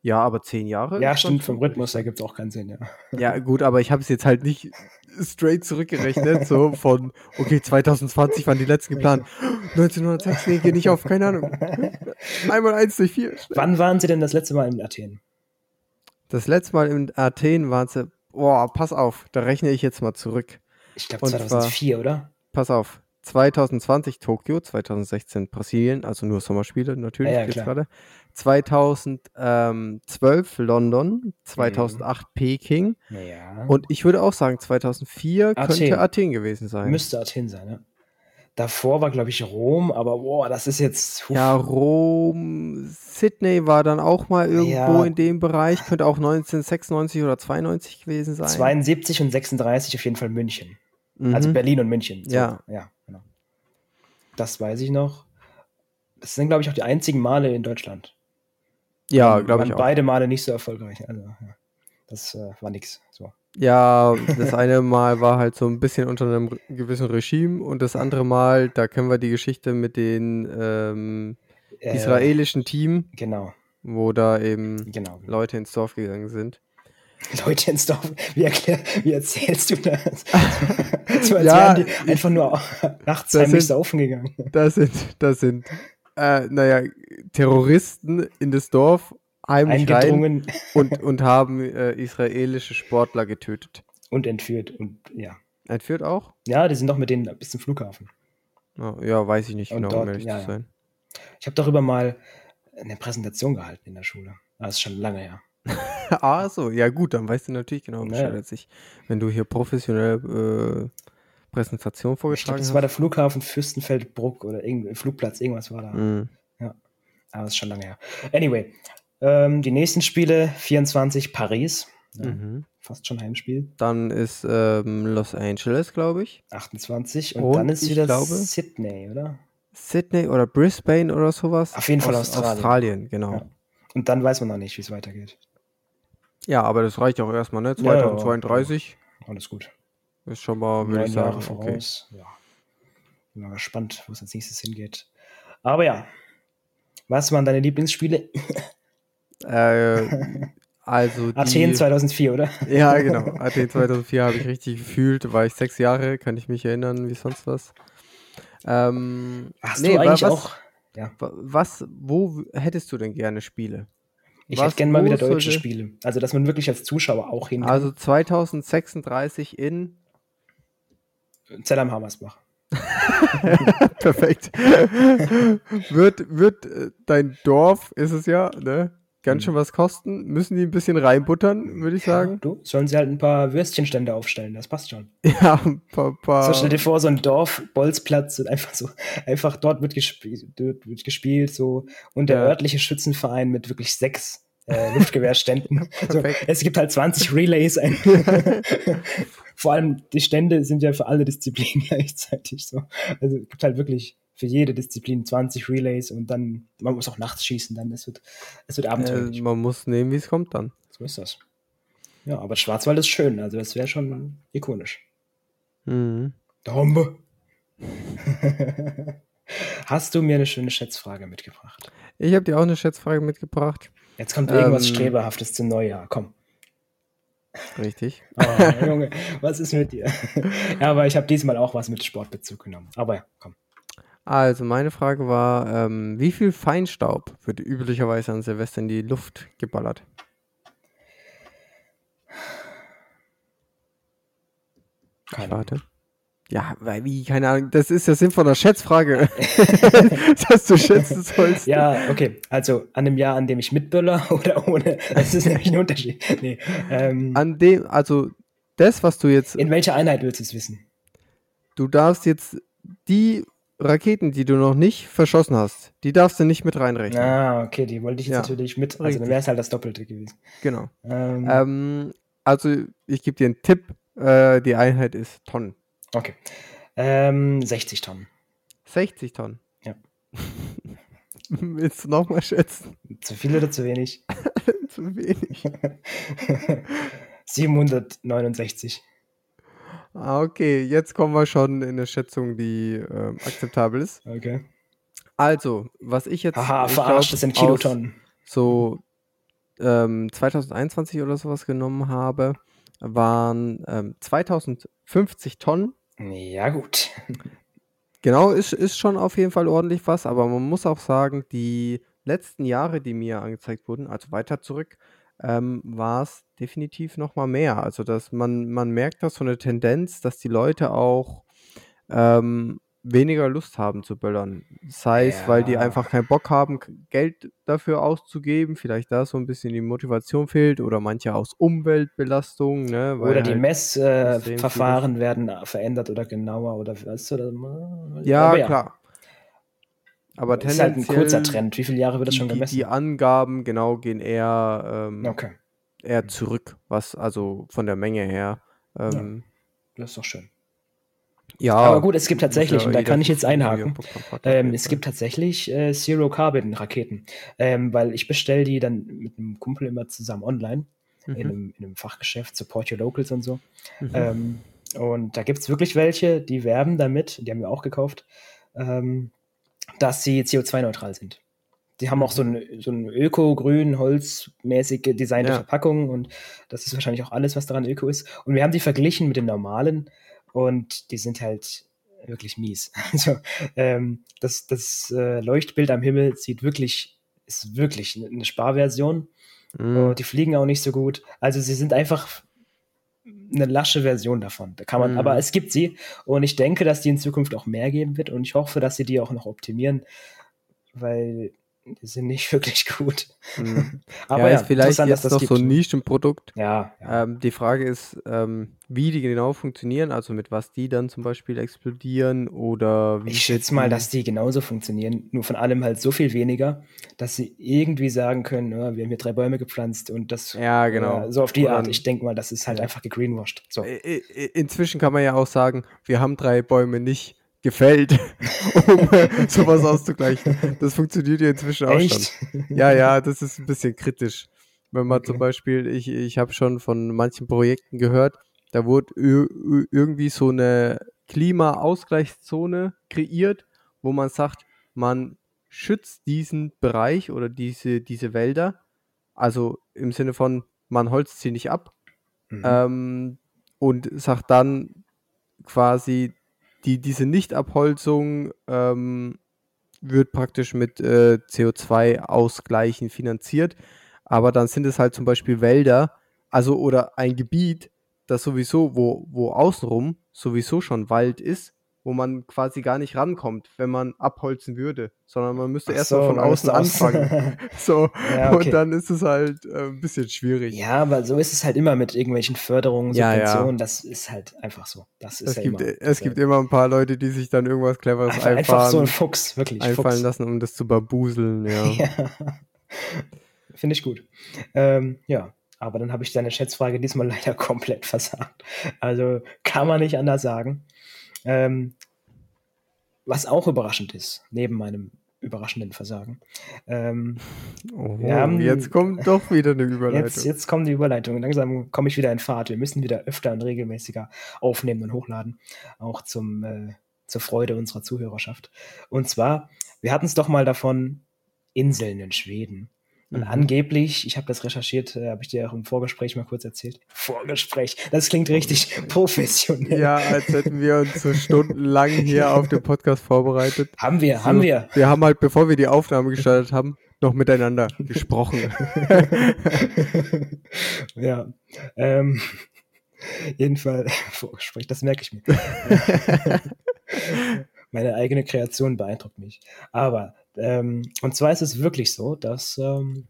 Ja, aber zehn Jahre. Ja, stimmt, vom Rhythmus her gibt es auch keinen Sinn, ja. Ja, gut, aber ich habe es jetzt halt nicht straight zurückgerechnet, so von, okay, 2020 waren die letzten geplant. 1906, nee, geh nicht auf, keine Ahnung. Einmal eins durch vier. Wann waren sie denn das letzte Mal in Athen? Das letzte Mal in Athen waren sie. Boah, pass auf, da rechne ich jetzt mal zurück. Ich glaube 2004, zwar, oder? Pass auf. 2020 Tokio, 2016 Brasilien, also nur Sommerspiele natürlich ja, ja, gerade. 2012 London, 2008 mhm. Peking. Ja. Und ich würde auch sagen, 2004 Athen. könnte Athen gewesen sein. Müsste Athen sein, ja. Davor war, glaube ich, Rom, aber boah, das ist jetzt. Uff. Ja, Rom, Sydney war dann auch mal irgendwo ja. in dem Bereich, könnte auch 1996 oder 92 gewesen sein. 72 und 36 auf jeden Fall München. Also mhm. Also Berlin und München. So. Ja. Ja, genau. Das weiß ich noch. Das sind, glaube ich, auch die einzigen Male in Deutschland. Ja, glaube ich auch. Beide Male nicht so erfolgreich. Also, ja. das äh, war nix. So. Ja, das eine Mal war halt so ein bisschen unter einem gewissen Regime und das andere Mal, da kennen wir die Geschichte mit den ähm, äh, israelischen Team. Genau. Wo da eben genau, genau. Leute ins Dorf gegangen sind. Leute ins Dorf. Wie, erklär, wie erzählst du das? so als ja, wären die einfach nur nachts heimlich saufen gegangen. Das sind, das sind, äh, naja, Terroristen in das Dorf heimlich rein und, und haben äh, israelische Sportler getötet. Und entführt und ja. Entführt auch? Ja, die sind doch mit denen bis zum Flughafen. Oh, ja, weiß ich nicht und genau, dort, um ehrlich ja, zu sein. Ich habe darüber mal eine Präsentation gehalten in der Schule. Das ist schon lange her. ah, so, ja gut, dann weißt du natürlich genau Bescheid als ich. Wenn du hier professionell äh, Präsentation vorgetragen ich glaub, das war der Flughafen Fürstenfeldbruck oder irgendein Flugplatz, irgendwas war da. Mm. Ja, aber das ist schon lange her. Anyway, ähm, die nächsten Spiele, 24 Paris. Ja, mhm. Fast schon Heimspiel. Dann ist ähm, Los Angeles, glaube ich. 28 und, und dann ist wieder glaube, Sydney, oder? Sydney oder Brisbane oder sowas. Auf jeden Fall Australien. Australien, genau. Ja. Und dann weiß man noch nicht, wie es weitergeht. Ja, aber das reicht auch erstmal, ne? 2032. Ja, alles gut. Ist schon mal, würde ich sagen. Jahre voraus. Okay. Ja. Bin mal gespannt, wo es als nächstes hingeht. Aber ja. Was waren deine Lieblingsspiele? Äh, also die, Athen 2004, oder? Ja, genau. Athen 2004 habe ich richtig gefühlt. War ich sechs Jahre, kann ich mich erinnern, wie sonst was. Ähm, Hast nee, du eigentlich was, auch? Ja. Was, wo hättest du denn gerne Spiele? Ich was, hätte gerne mal wieder deutsche Spiele. Also, dass man wirklich als Zuschauer auch hin Also 2036 in Zell Hammersbach. Perfekt. wird, wird äh, dein Dorf, ist es ja, ne? Ganz schön mhm. was kosten. Müssen die ein bisschen reinbuttern, würde ich sagen. Ja, du, sollen sie halt ein paar Würstchenstände aufstellen, das passt schon. Ja, ein paar. paar so stell dir vor, so ein Dorf, Bolzplatz und einfach so, einfach dort wird gespielt, wird gespielt so und der ja. örtliche Schützenverein mit wirklich sechs äh, Luftgewehrständen. so, es gibt halt 20 Relays. Vor allem die Stände sind ja für alle Disziplinen gleichzeitig so. Also es gibt halt wirklich für jede Disziplin 20 Relays und dann, man muss auch nachts schießen, dann es wird, es wird abenteuerlich. Äh, man muss nehmen, wie es kommt dann. So ist das. Ja, aber Schwarzwald ist schön, also das wäre schon ikonisch. Mhm. Dombe. Hast du mir eine schöne Schätzfrage mitgebracht? Ich habe dir auch eine Schätzfrage mitgebracht. Jetzt kommt irgendwas ähm, Streberhaftes zum Neujahr, komm. Richtig. Oh, Junge, was ist mit dir? ja, aber ich habe diesmal auch was mit Sportbezug genommen. Aber ja, komm. Also meine Frage war, ähm, wie viel Feinstaub wird üblicherweise an Silvester in die Luft geballert? Keine Warte. Ja, weil wie, keine Ahnung, das ist der Sinn von der Schätzfrage. dass du schätzen sollst. Ja, okay. Also an dem Jahr, an dem ich mitböller oder ohne, das ist nämlich ein Unterschied. Nee, ähm, an dem, also das, was du jetzt. In welcher Einheit willst du es wissen? Du darfst jetzt die Raketen, die du noch nicht verschossen hast, die darfst du nicht mit reinrechnen. Ah, okay, die wollte ich jetzt ja, natürlich mit. Also dann wäre es halt das Doppelte gewesen. Genau. Ähm, ähm, also ich gebe dir einen Tipp. Äh, die Einheit ist Tonnen. Okay. Ähm, 60 Tonnen. 60 Tonnen? Ja. Willst du nochmal schätzen? Zu viel oder zu wenig? zu wenig. 769. Ah, okay, jetzt kommen wir schon in eine Schätzung, die äh, akzeptabel ist. Okay. Also, was ich jetzt. Haha, verarscht, das sind Kilotonnen. So ähm, 2021 oder sowas genommen habe, waren ähm, 2050 Tonnen. Ja, gut. Genau, ist, ist schon auf jeden Fall ordentlich was, aber man muss auch sagen, die letzten Jahre, die mir angezeigt wurden, also weiter zurück, ähm, war es definitiv noch mal mehr. Also, dass man man merkt da so eine Tendenz, dass die Leute auch, ähm, weniger Lust haben zu böllern. Sei es, weil die einfach keinen Bock haben, Geld dafür auszugeben, vielleicht da so ein bisschen die Motivation fehlt oder manche aus Umweltbelastung, ne, Oder die halt Messverfahren werden verändert oder genauer oder weißt du, oder, Ja, ja, klar. Aber das ist halt ein kurzer Trend. Wie viele Jahre wird das schon gemessen? Die, die Angaben, genau, gehen eher, ähm, okay. eher zurück, was also von der Menge her. Ähm, ja, das ist doch schön. Ja. Aber gut, es gibt tatsächlich, ja und da kann ich jetzt einhaken, ähm, es gibt tatsächlich äh, Zero-Carbon-Raketen, ähm, weil ich bestelle die dann mit einem Kumpel immer zusammen online mhm. in, einem, in, einem, Fachgeschäft, Support Your Locals und so. Mhm. Ähm, und da gibt es wirklich welche, die werben damit, die haben wir auch gekauft, ähm, dass sie CO2-neutral sind. Die haben auch so ein, so ein öko-grün, holzmäßige designte ja. Verpackung und das ist wahrscheinlich auch alles, was daran öko ist. Und wir haben die verglichen mit den normalen und die sind halt wirklich mies. Also ähm, das, das äh, Leuchtbild am Himmel sieht wirklich, ist wirklich eine Sparversion. Mhm. die fliegen auch nicht so gut. Also sie sind einfach eine lasche Version davon. Da kann man, mhm. aber es gibt sie und ich denke, dass die in Zukunft auch mehr geben wird und ich hoffe, dass sie die auch noch optimieren, weil die sind nicht wirklich gut. Mhm. Aber ja, ja, ist vielleicht jetzt noch gibt. so ein Nischenprodukt. Ja. ja. Ähm, die Frage ist, ähm, wie die genau funktionieren, also mit was die dann zum Beispiel explodieren oder wie. Ich schätze mal, dass die genauso funktionieren, nur von allem halt so viel weniger, dass sie irgendwie sagen können, ja, wir haben hier drei Bäume gepflanzt und das. Ja, genau. Äh, so auf die Art. Ich denke mal, das ist halt einfach gegreenwashed. So. Inzwischen kann man ja auch sagen, wir haben drei Bäume nicht gefällt, um sowas auszugleichen. Das funktioniert ja inzwischen auch Echt? schon. Ja, ja, das ist ein bisschen kritisch. Wenn man okay. zum Beispiel, ich, ich habe schon von manchen Projekten gehört, da wurde irgendwie so eine Klimaausgleichszone kreiert, wo man sagt, man schützt diesen Bereich oder diese, diese Wälder, also im Sinne von, man holzt sie nicht ab mhm. ähm, und sagt dann quasi, die, diese Nichtabholzung ähm, wird praktisch mit äh, CO2-Ausgleichen finanziert. Aber dann sind es halt zum Beispiel Wälder, also oder ein Gebiet, das sowieso, wo, wo außenrum sowieso schon Wald ist wo man quasi gar nicht rankommt, wenn man abholzen würde, sondern man müsste erst so, mal von außen anfangen. so, ja, okay. und dann ist es halt äh, ein bisschen schwierig. Ja, aber so ist es halt immer mit irgendwelchen Förderungen, Subventionen, ja, ja. das ist halt einfach so. Das ist es ja gibt, immer, es gibt immer ein paar Leute, die sich dann irgendwas Cleveres einfach, einfallen, einfach so ein Fuchs, wirklich. Einfallen Fuchs. lassen, um das zu babuseln, ja. ja. Finde ich gut. Ähm, ja, aber dann habe ich deine Schätzfrage diesmal leider komplett versagt. Also kann man nicht anders sagen. Ähm, was auch überraschend ist, neben meinem überraschenden Versagen. Ähm, oh, haben, jetzt kommt doch wieder eine Überleitung. Jetzt, jetzt kommt die Überleitung. Langsam komme ich wieder in Fahrt. Wir müssen wieder öfter und regelmäßiger aufnehmen und hochladen. Auch zum, äh, zur Freude unserer Zuhörerschaft. Und zwar, wir hatten es doch mal davon, Inseln in Schweden. Und mhm. angeblich, ich habe das recherchiert, äh, habe ich dir auch im Vorgespräch mal kurz erzählt. Vorgespräch, das klingt richtig professionell. Ja, als hätten wir uns so stundenlang hier auf dem Podcast vorbereitet. Haben wir, so, haben wir. Wir haben halt, bevor wir die Aufnahme gestartet haben, noch miteinander gesprochen. ja, ähm, jedenfalls, Vorgespräch, das merke ich mir. Meine eigene Kreation beeindruckt mich. Aber ähm, und zwar ist es wirklich so, dass ähm,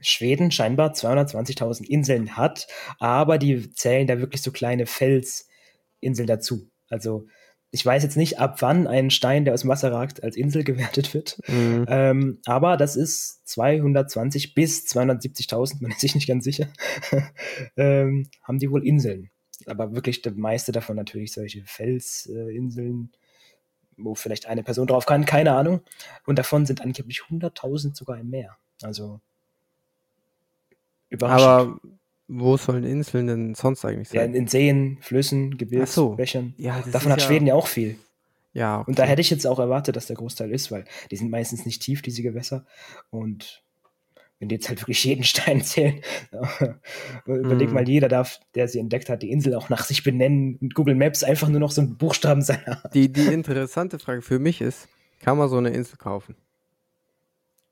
Schweden scheinbar 220.000 Inseln hat, aber die zählen da wirklich so kleine Felsinseln dazu. Also ich weiß jetzt nicht, ab wann ein Stein, der aus dem Wasser ragt, als Insel gewertet wird. Mhm. Ähm, aber das ist 220 bis 270.000, man ist sich nicht ganz sicher, ähm, haben die wohl Inseln. Aber wirklich der meiste davon natürlich solche Felsinseln. Äh, wo vielleicht eine Person drauf kann, keine Ahnung. Und davon sind angeblich 100.000 sogar im Meer. Also überraschend. Aber wo sollen Inseln denn sonst eigentlich sein? Ja, in, Seen, Flüssen, Gebirgsbächern. So. Ja, Davon hat ja Schweden ja auch viel. Ja, okay. Und da hätte ich jetzt auch erwartet, dass der Großteil ist, weil die sind meistens nicht tief, diese Gewässer. Und wenn die jetzt halt wirklich jeden Stein zählen, überleg mm. mal, jeder darf, der sie entdeckt hat, die Insel auch nach sich benennen und Google Maps einfach nur noch so einen Buchstaben seiner. Die, die interessante Frage für mich ist, kann man so eine Insel kaufen?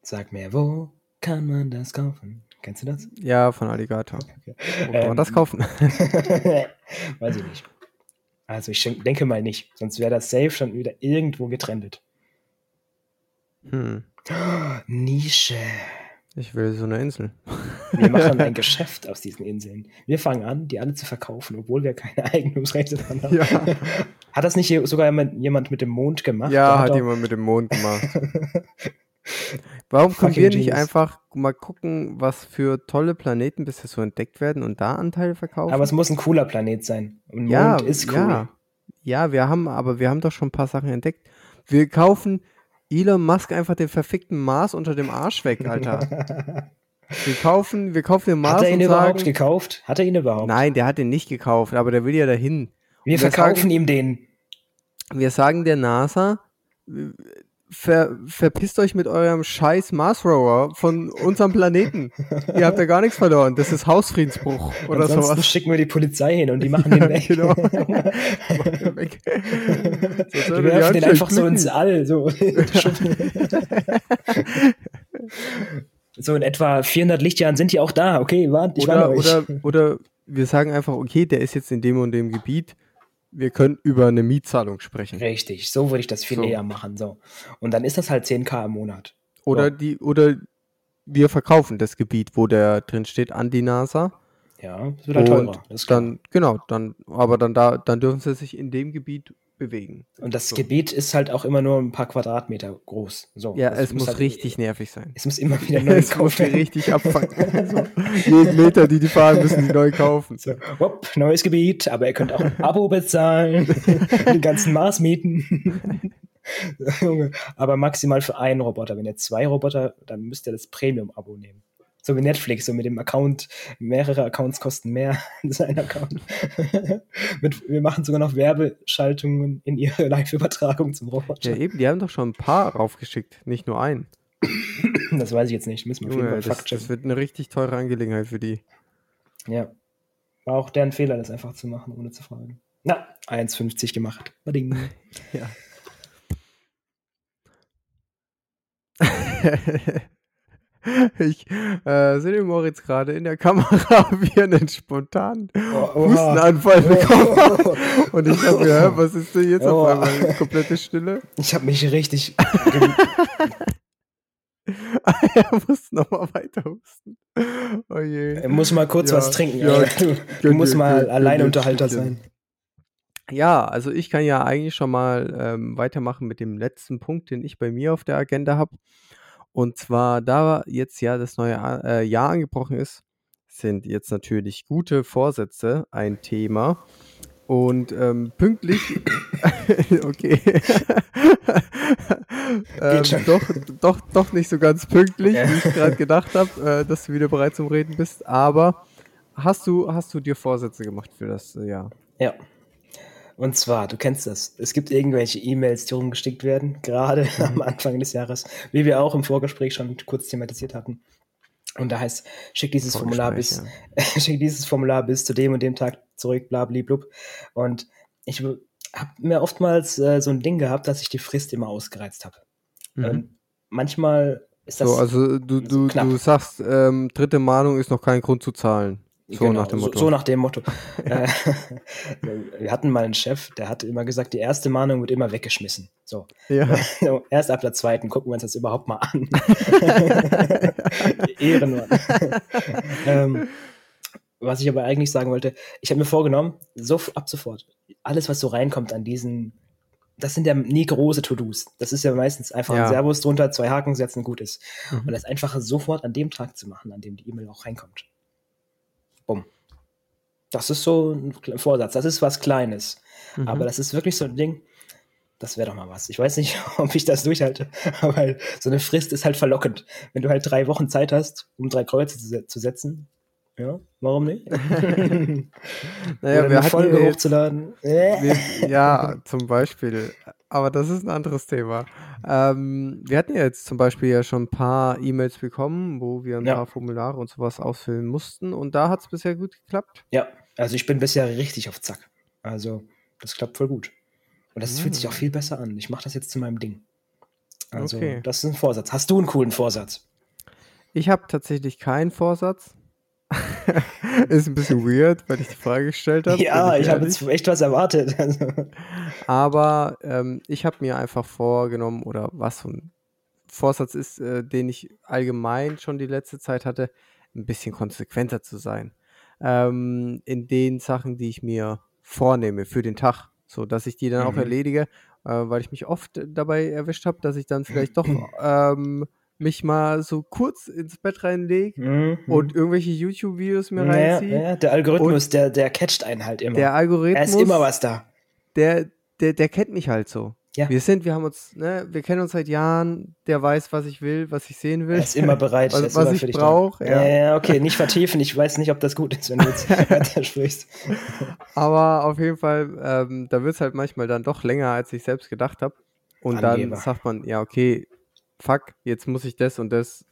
Sag mir, wo kann man das kaufen? Kennst du das? Ja, von Alligator. Okay. Wo kann Ähm, man das kaufen? Weiß ich nicht. Also ich denk- denke mal nicht. Sonst wäre das safe schon wieder irgendwo getrennt. Hm. Nische. Ich will so eine Insel. Wir machen ein Geschäft aus diesen Inseln. Wir fangen an, die alle zu verkaufen, obwohl wir keine Eigentumsrechte dran haben. Ja, Hat das nicht sogar jemand- mit dem Mond gemacht? ja hat auch- jemand mit dem Mond gemacht. Warum können wir nicht genius. einfach mal gucken, was für tolle Planeten bisher so entdeckt werden und da Anteile verkaufen? Aber es muss ein cooler Planet sein. Und ja, Mond ist cool. ja, ja, wir haben, aber wir haben doch schon ein paar Sachen entdeckt. Wir kaufen Elon Musk einfach den verfickten Mars unter dem Arsch weg, Alter. wir kaufen, wir kaufen den Mars Hat er ihn und überhaupt sagen, gekauft? Hat er ihn überhaupt? nein, der hat den nicht gekauft, aber der will ja dahin. Wir wir verkaufen sagen- ihm den. Wir sagen der NASA, ver, verpisst euch mit eurem scheiß Mars Rover von unserem Planeten. Ihr habt ja gar nichts verloren. Das ist Hausfriedensbruch oder Ansonsten sowas. schicken wir die Polizei hin und die machen den weg. genau. Weg. Die werfen den einfach so glücken. ins All. So. so in etwa 400 Lichtjahren sind die auch da. Okay, warte, ich Oder, euch. oder, oder wir sagen einfach, okay, der ist jetzt in dem und dem Gebiet. Wir können über eine Mietzahlung sprechen. Richtig, so würde ich das viel So. eher machen. So. Und dann ist das halt 10k im Monat. Oder Ja. die, oder wir verkaufen das Gebiet, wo der drin steht, an die NASA. Ja, das wird halt teurer. Das dann, genau, dann, aber dann da, dann dürfen sie sich in dem Gebiet bewegen. Und das so. Gebiet ist halt auch immer nur ein paar Quadratmeter groß. So, Ja, es muss halt- richtig nervig sein. Es muss immer wieder neu Es muss gekauft die werden. richtig abfangen. so, jeden Meter, die die fahren, müssen die neu kaufen. So, hopp, neues Gebiet, aber ihr könnt auch ein Abo bezahlen, den ganzen Mars mieten. Aber maximal für einen Roboter. Wenn ihr zwei Roboter, dann müsst ihr das Premium-Abo nehmen. So wie Netflix, so mit dem Account, mehrere Accounts kosten mehr als ein Account. mit, wir machen sogar noch Werbeschaltungen in ihre Live-Übertragung zum Roboter. Ja, eben, die haben doch schon ein paar raufgeschickt, nicht nur einen. Das weiß ich jetzt nicht, müssen wir auf jeden Fall das, das wird eine richtig teure Angelegenheit für die. Ja. War auch deren Fehler, das einfach zu machen, ohne zu fragen. Na, 1,50 gemacht. Bading. Ja. ich äh, sehe den Moritz gerade in der Kamera, wie er einen spontanen Oh, Hustenanfall bekommen hat. Oh. Und ich habe mir, was ist denn jetzt auf Oh. einmal? Komplette Stille. Ich habe mich richtig. er muss nochmal weiter husten. Oh je. Er muss mal kurz Ja, was trinken. ja, du du musst mal Alleinunterhalter sein. Ja, also ich kann ja eigentlich schon mal ähm, weitermachen mit dem letzten Punkt, den ich bei mir auf der Agenda habe. Und zwar, da jetzt ja das neue äh, Jahr angebrochen ist, sind jetzt natürlich gute Vorsätze ein Thema. Und ähm, pünktlich, okay, ähm, doch, doch, doch nicht so ganz pünktlich, Ja. wie ich gerade gedacht habe, äh, dass du wieder bereit zum Reden bist. Aber hast du, hast du dir Vorsätze gemacht für das äh, Jahr? Ja. Und zwar, du kennst das. Es gibt irgendwelche E-Mails, die rumgestickt werden, gerade Mhm. am Anfang des Jahres, wie wir auch im Vorgespräch schon kurz thematisiert hatten. Und da heißt, schick dieses Formular bis, Vorgespräch, schick dieses Formular bis zu dem und dem Tag zurück, blub. Und ich habe mir oftmals äh, so ein Ding gehabt, dass ich die Frist immer ausgereizt habe. Mhm. Und manchmal ist das So, also du, du, knapp. du sagst, ähm, dritte Mahnung ist noch kein Grund zu zahlen. So Genau, nach dem Motto. So, so nach dem Motto. Äh, wir hatten mal einen Chef, der hat immer gesagt, die erste Mahnung wird immer weggeschmissen. So. ja. Erst ab der zweiten gucken wir uns das überhaupt mal an. Ehrenmann. ähm, was ich aber eigentlich sagen wollte, ich habe mir vorgenommen, so ab sofort, alles, was so reinkommt an diesen, das sind ja nie große To-Dos. Das ist ja meistens einfach Ja. ein Servus drunter, zwei Haken setzen, gut ist. Mhm. Und das einfach sofort an dem Tag zu machen, an dem die E-Mail auch reinkommt. Bumm. Das ist so ein Vorsatz. Das ist was Kleines. Mhm. Aber das ist wirklich so ein Ding, das wäre doch mal was. Ich weiß nicht, ob ich das durchhalte, aber so eine Frist ist halt verlockend. Wenn du halt drei Wochen Zeit hast, um drei Kreuze zu, zu setzen, ja, warum nicht? naja, Oder wir eine Folge jetzt, hochzuladen. Wir, ja, zum Beispiel. Aber das ist ein anderes Thema. Ähm, wir hatten ja jetzt zum Beispiel ja schon ein paar E-Mails bekommen, wo wir ein Ja. paar Formulare und sowas ausfüllen mussten. Und da hat es bisher gut geklappt. Ja, also ich bin bisher richtig auf Zack. Also, das klappt voll gut. Und das fühlt sich Mm. auch viel besser an. Ich mache das jetzt zu meinem Ding. Also, Okay. das ist ein Vorsatz. Hast du einen coolen Vorsatz? Ich habe tatsächlich keinen Vorsatz. ist ein bisschen weird, weil ich die Frage gestellt habe. Ja, ich, habe jetzt echt was erwartet. Aber ähm, ich habe mir einfach vorgenommen, oder was so ein Vorsatz ist, äh, den ich allgemein schon die letzte Zeit hatte, ein bisschen konsequenter zu sein. Ähm, in den Sachen, die ich mir vornehme für den Tag, so dass ich die dann mhm. auch erledige, äh, weil ich mich oft dabei erwischt habe, dass ich dann vielleicht doch ähm, mich mal so kurz ins Bett reinlege mhm. und irgendwelche YouTube-Videos mir naja, reinziehe. Ja, der Algorithmus, der, der catcht einen halt immer. Der Algorithmus. Er ist immer was da. Der, der, der kennt mich halt so. Ja. Wir sind, wir haben uns, ne, wir kennen uns seit Jahren, der weiß, was ich will, was ich sehen will. Er ist immer bereit, was, was ich brauche. Ja. ja, okay, nicht vertiefen. Ich weiß nicht, ob das gut ist, wenn du jetzt weiter sprichst. Aber auf jeden Fall, ähm, da wird es halt manchmal dann doch länger, als ich selbst gedacht habe. Und Angeber. dann sagt man, ja, okay, fuck, jetzt muss ich das und das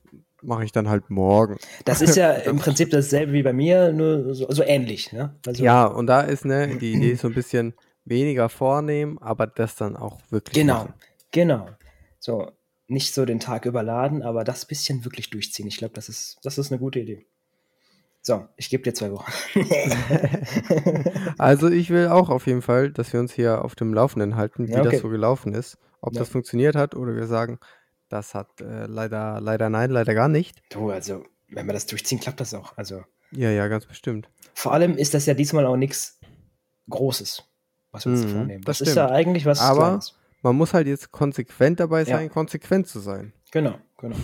mache ich dann halt morgen. Das ist ja im Prinzip dasselbe wie bei mir, nur so, so ähnlich. Ne? Also ja, und da ist ne, die Idee so ein bisschen weniger vornehmen, aber das dann auch wirklich Genau, machen. genau. So, nicht so den Tag überladen, aber das bisschen wirklich durchziehen. Ich glaube, das ist, das ist eine gute Idee. So, ich gebe dir zwei Wochen. also ich will auch auf jeden Fall, dass wir uns hier auf dem Laufenden halten, wie ja, okay. das so gelaufen ist. Ob ja. das funktioniert hat oder wir sagen, das hat äh, leider, leider nein, leider gar nicht. Du, also, wenn wir das durchziehen, klappt das auch. Also. Ja, ja, ganz bestimmt. Vor allem ist das ja diesmal auch nichts Großes, was wir uns mhm, vornehmen. Das, das ist ja eigentlich was Aber Kleines. man muss halt jetzt konsequent dabei sein, ja. konsequent zu sein. Genau, genau.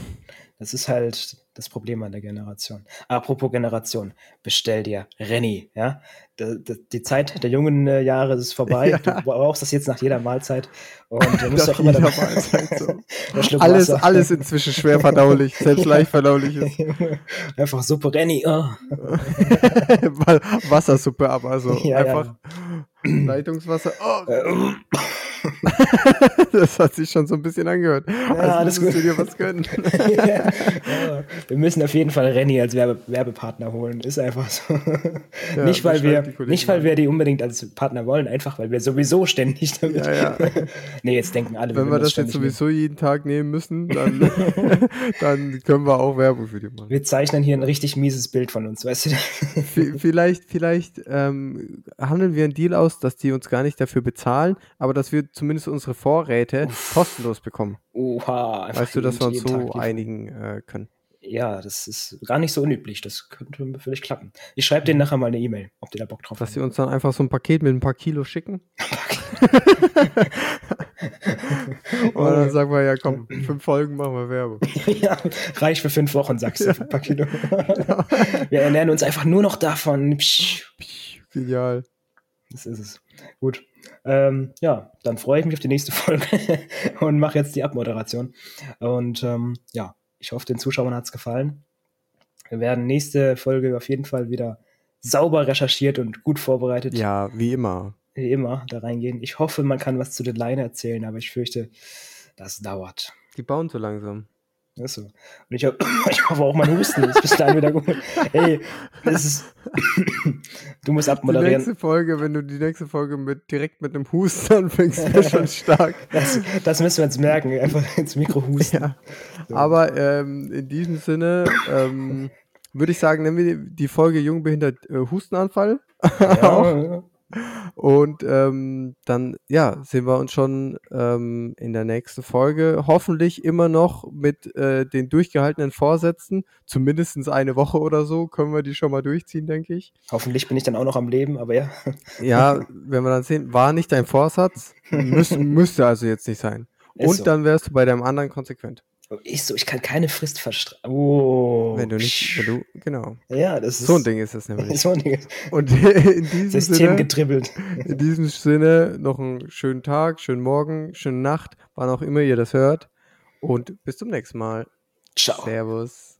Das ist halt das Problem an der Generation. Apropos Generation, bestell dir Renny, ja. Die, Zeit der jungen äh, Jahre ist vorbei. Ja. Du brauchst das jetzt nach jeder Mahlzeit. Und du musst auch immer dabei so. alles, alles inzwischen schwer verdaulich, selbst leicht verdaulich ist. Einfach Suppe Renny. Oh. Wassersuppe, aber so ja, einfach ja. Leitungswasser. Oh. Das hat sich schon so ein bisschen angehört. Ja, alles gut. du dir was gönnen. ja, ja. Wir müssen auf jeden Fall Renny als Werbe Werbepartner holen. Ist einfach so. nicht, weil wir, nicht, weil wir die unbedingt als Partner wollen, einfach weil wir sowieso ständig damit. Ja, ja. nee, jetzt denken alle, Wenn wir das jetzt sowieso nehmen. jeden Tag nehmen müssen, dann, dann können wir auch Werbung für die machen. Wir zeichnen hier ein richtig mieses Bild von uns, weißt du? vielleicht, vielleicht ähm, handeln wir einen Deal aus, dass die uns gar nicht dafür bezahlen, aber dass wir zumindest unsere Vorräte Uff. kostenlos bekommen. Oha. Weißt du, dass wir uns so einigen äh, können? Ja, das ist gar nicht so unüblich. Das könnte vielleicht klappen. Ich schreibe denen nachher mal eine E-Mail, ob die da Bock drauf haben. Dass sie uns dann einfach so ein Paket mit ein paar Kilo schicken. Und dann sagen wir, ja komm, fünf Folgen machen wir Werbung. ja, reicht für fünf Wochen, sagst du, ein paar Kilo. wir ernähren uns einfach nur noch davon. Psch. Genial. Das ist es. Gut. Ähm, ja, dann freue ich mich auf die nächste Folge und mache jetzt die Abmoderation. Und ähm, ja, ich hoffe, den Zuschauern hat es gefallen. Wir werden nächste Folge auf jeden Fall wieder sauber recherchiert und gut vorbereitet. Ja, wie immer. Wie immer da reingehen. Ich hoffe, man kann was zu den Line erzählen, aber ich fürchte, das dauert. Die bauen so langsam. Ist so. Und ich, hab, ich hoffe auch, mein Husten ist bis dahin wieder gut. Ey, das ist. du musst abmoderieren. Die nächste Folge, wenn du die nächste Folge mit, direkt mit einem Husten anfängst, ist schon stark. Das, das, müssen wir jetzt merken, einfach ins Mikro husten. Ja. So. Aber ähm, in diesem Sinne ähm, würde ich sagen, nennen wir die Folge Jungbehindert äh, Hustenanfall. Ja, und ähm, dann, ja, sehen wir uns schon ähm, in der nächsten Folge. Hoffentlich immer noch mit äh, den durchgehaltenen Vorsätzen. Zumindest eine Woche oder so können wir die schon mal durchziehen, denke ich. Hoffentlich bin ich dann auch noch am Leben, aber ja. ja, wenn wir dann sehen, war nicht dein Vorsatz, müß, müsste also jetzt nicht sein. Und so. dann wärst du bei deinem anderen konsequent. Ich so, ich kann keine Frist verstreichen. Oh. Wenn du nicht, wenn du, genau. Ja, das ist. So ein Ding ist das nämlich. so ein Ding. Und in diesem System Sinne, getribbelt. In diesem Sinne noch einen schönen Tag, schönen Morgen, schöne Nacht, wann auch immer ihr das hört. Und bis zum nächsten Mal. Ciao. Servus.